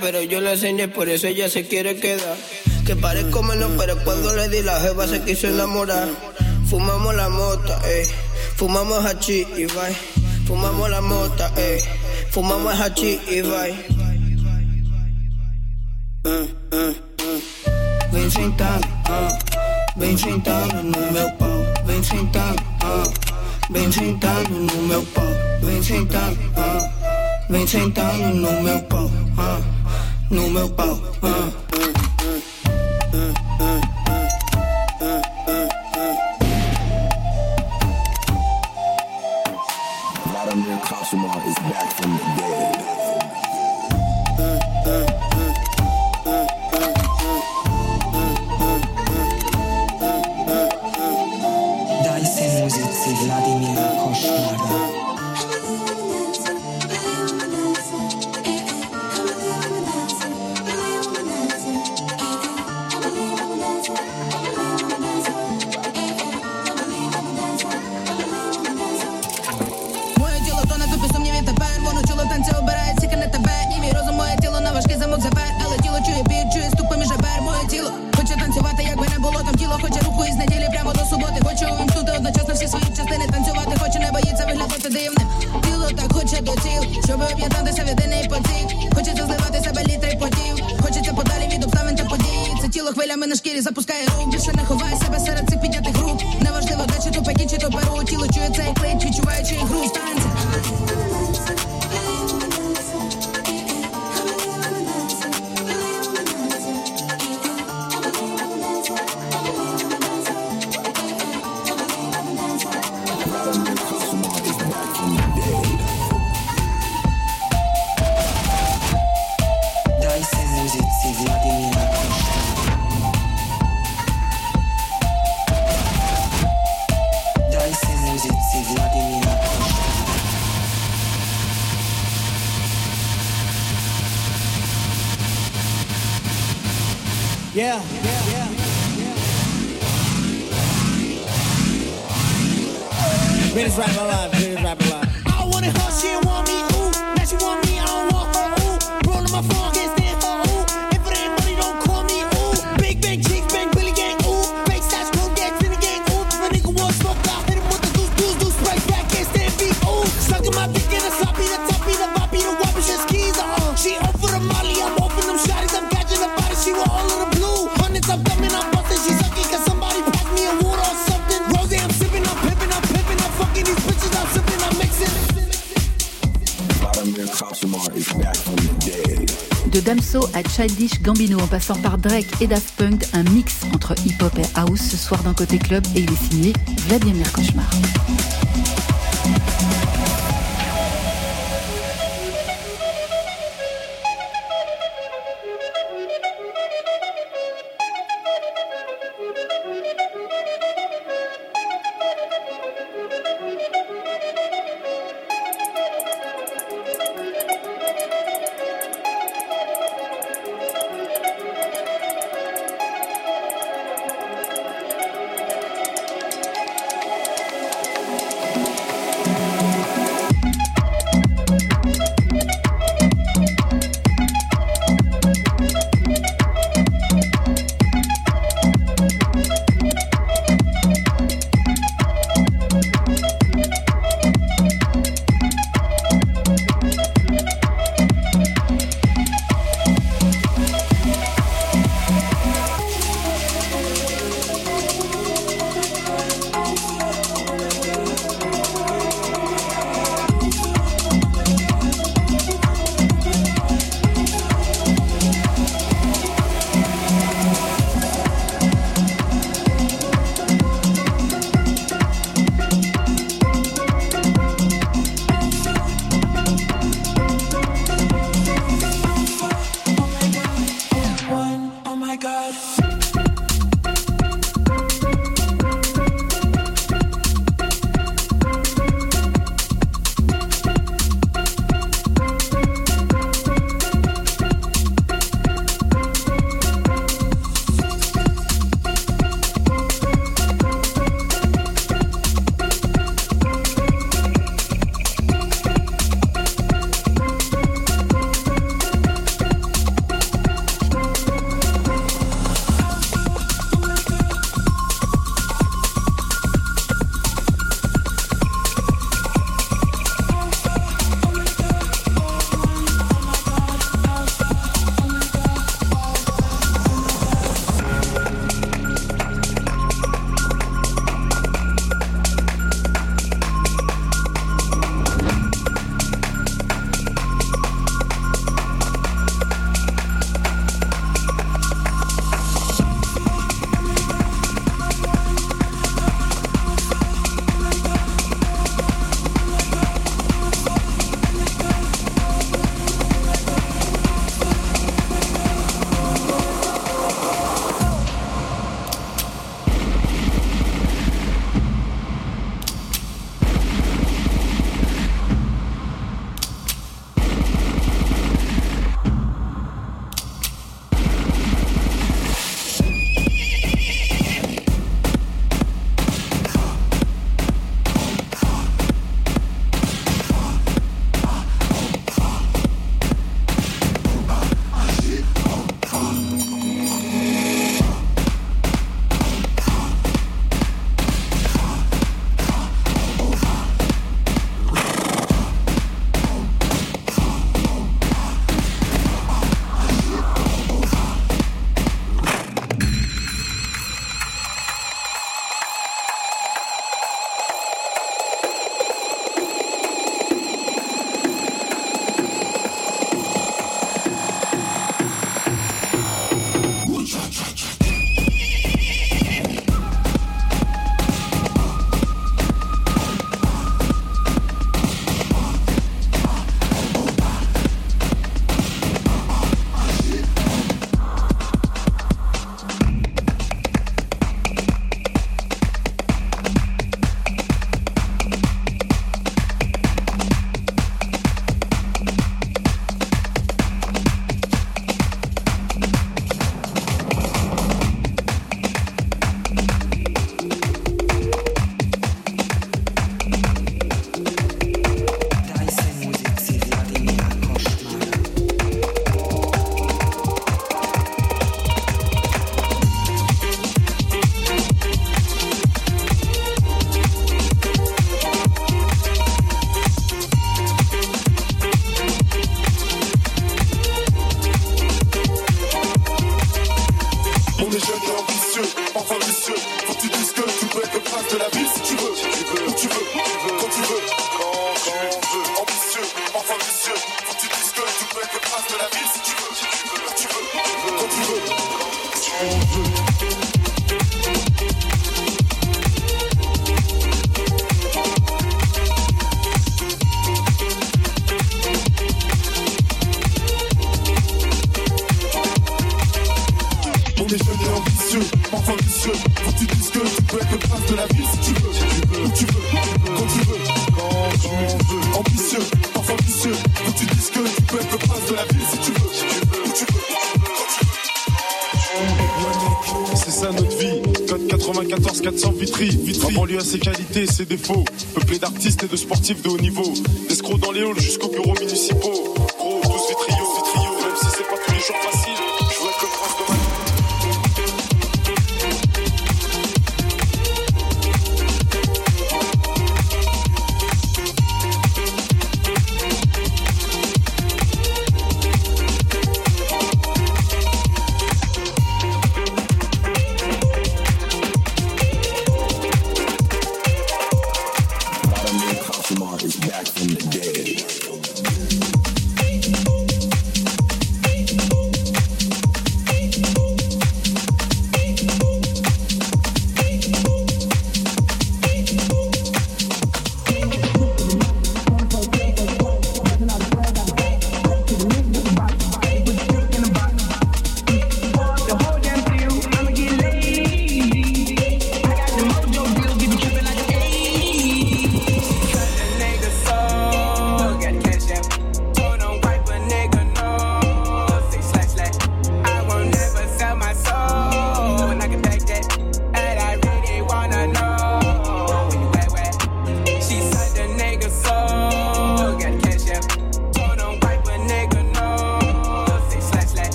pero yo la enseñé, por eso ella se quiere quedar. Que parezco menos, pero cuando le di la jeva se quiso enamorar. Fumamos la mota, eh. Fumamos hachí y vai. Fumamos la mota, eh. Fumamos hachí y vai. Uh, uh, uh. Vem sentar, no meu pau. Vem sentar, ah, vem sentado no meu pau. Vem sentar, ah, vem sentado no meu pau. no meu pau. Ah. Damso à Childish Gambino en passant par Drake et Daft Punk, un mix entre hip-hop et house ce soir d'un côté club et il est signé Vladimir Cauchemar.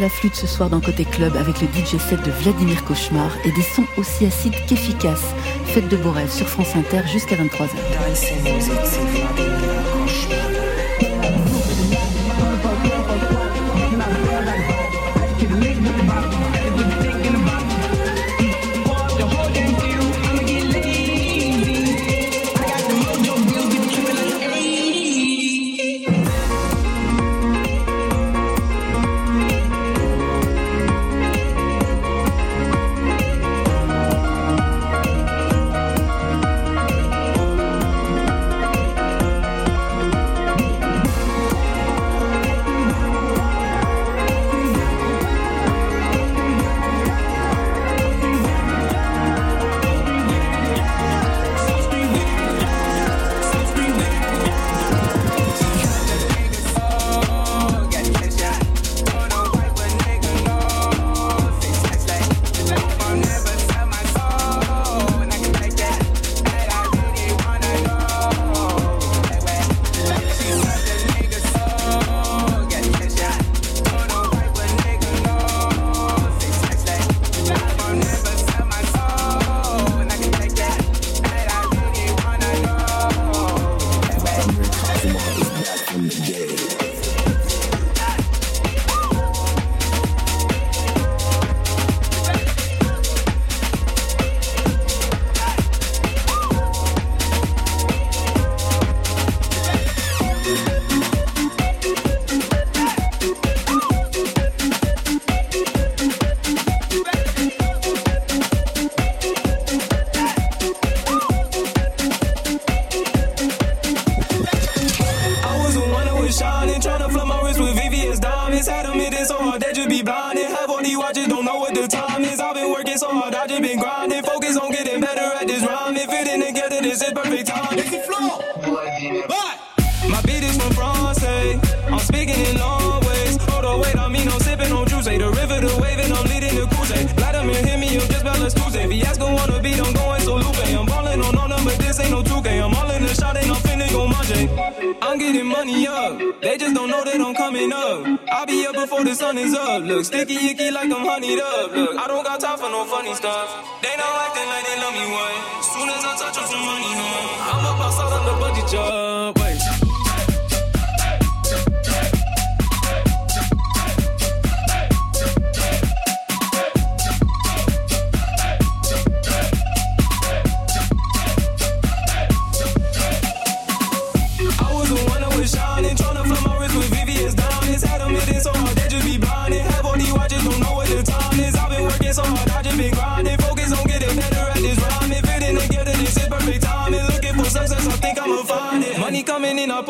la flûte ce soir dans Côté Club avec le DJ set de Vladimir Cauchemar et des sons aussi acides qu'efficaces. Fête de beaux rêves sur France Inter jusqu'à 23h.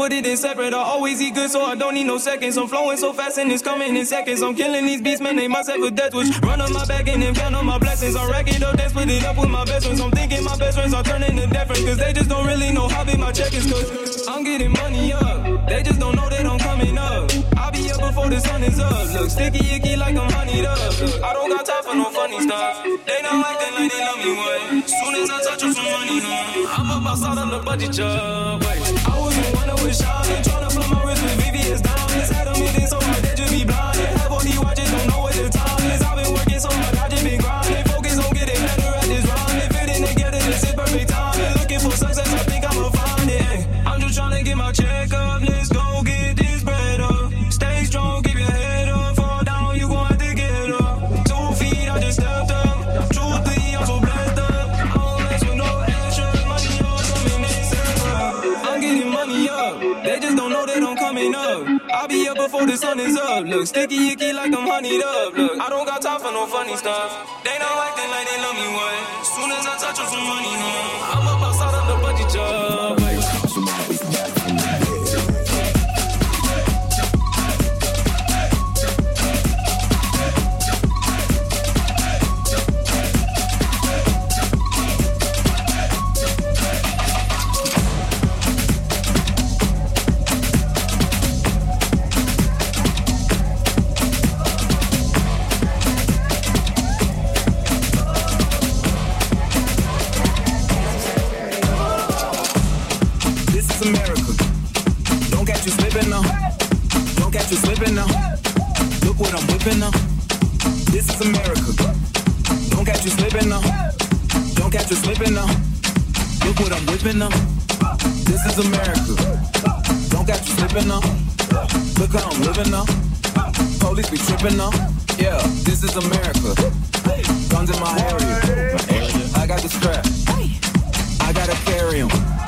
Put it in separate. I always eat good, so I don't need no seconds. I'm flowing so fast and it's coming in seconds. I'm killing these beats, man, they have a death wish. Run on my back and then count on my blessings. I'm racking up, then split it up with my best friends. I'm thinking my best friends are turning to different, cause they just don't really know how big my check is, cause I'm getting money up. They just don't know that I'm coming up. Up before the sun is up. Look, sticky icky like I'm honeyed up. I don't got time for no funny stuff. They not acting like they love me, what? Soon as I touch them some money, huh? I'm up outside on the budget job. Wait, I was the one that was shining, tryna flood my wrist with VVS diamonds. Had them hitting so hard, they just be blinded. Before the sun is up. Look, sticky icky like I'm honeyed up. Look, I don't got time for no funny stuff. They not acting like they love me, what? Soon as I touch them some money, huh? Don't catch you slipping now. Look what I'm whipping now. This is America. Don't catch you slipping now. Don't catch you slipping now. Look what I'm whipping now. This is America. Don't catch you slipping now. Look how I'm living now. Police be tripping now. Yeah, this is America. Guns in my area. I got the strap. I gotta carry 'em.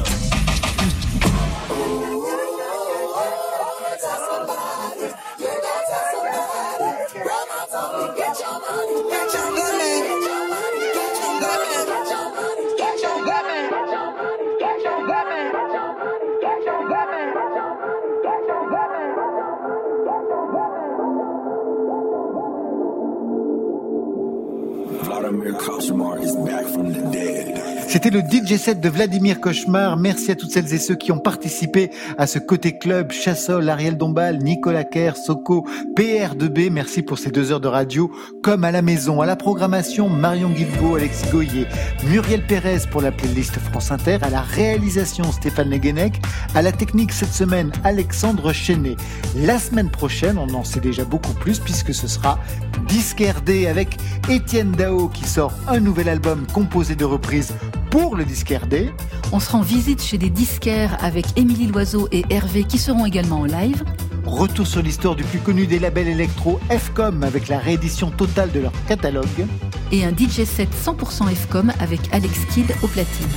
C'était le DJ set de Vladimir Cauchemar. Merci à toutes celles et ceux qui ont participé à ce côté club. Chassol, Ariel Dombal, Nicolas Kerr, Soko, PR2B. Merci pour ces deux heures de radio comme à la maison. À la programmation, Marion Guilbault, Alexis Goyer, Muriel Pérez pour la playlist France Inter. À la réalisation, Stéphane Leguenec. À la technique cette semaine, Alexandre Chenet. La semaine prochaine, on en sait déjà beaucoup plus puisque ce sera Disque RD avec Étienne Dao qui sort un nouvel album composé de reprises pour le disque RD. On se rend visite chez des disquaires avec Émilie Loiseau et Hervé qui seront également en live. Retour sur l'histoire du plus connu des labels électro FCOM avec la réédition totale de leur catalogue. Et un DJ set 100% FCOM avec Alex Kidd au platine.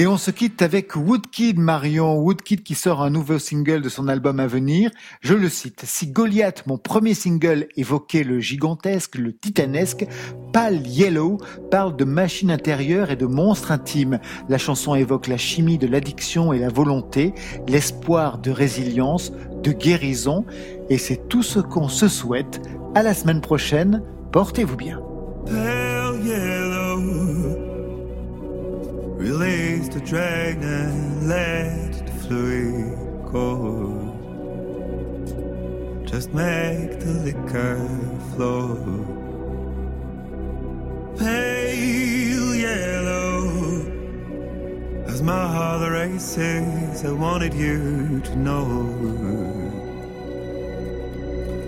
Et on se quitte avec Woodkid Marion, Woodkid qui sort un nouveau single de son album à venir. Je le cite, si Goliath, mon premier single, évoquait le gigantesque, le titanesque, Pale Yellow parle de machines intérieures et de monstres intimes. La chanson évoque la chimie de l'addiction et la volonté, l'espoir de résilience, de guérison, et c'est tout ce qu'on se souhaite. À la semaine prochaine, portez-vous bien. Release the dragon, let the fluid go. Just make the liquor flow. Pale yellow. As my heart races, I wanted you to know.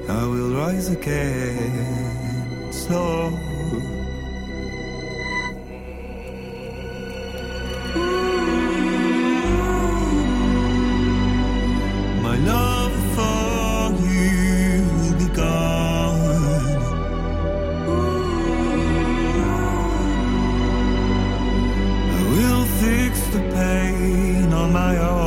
I will rise again, slow. my own.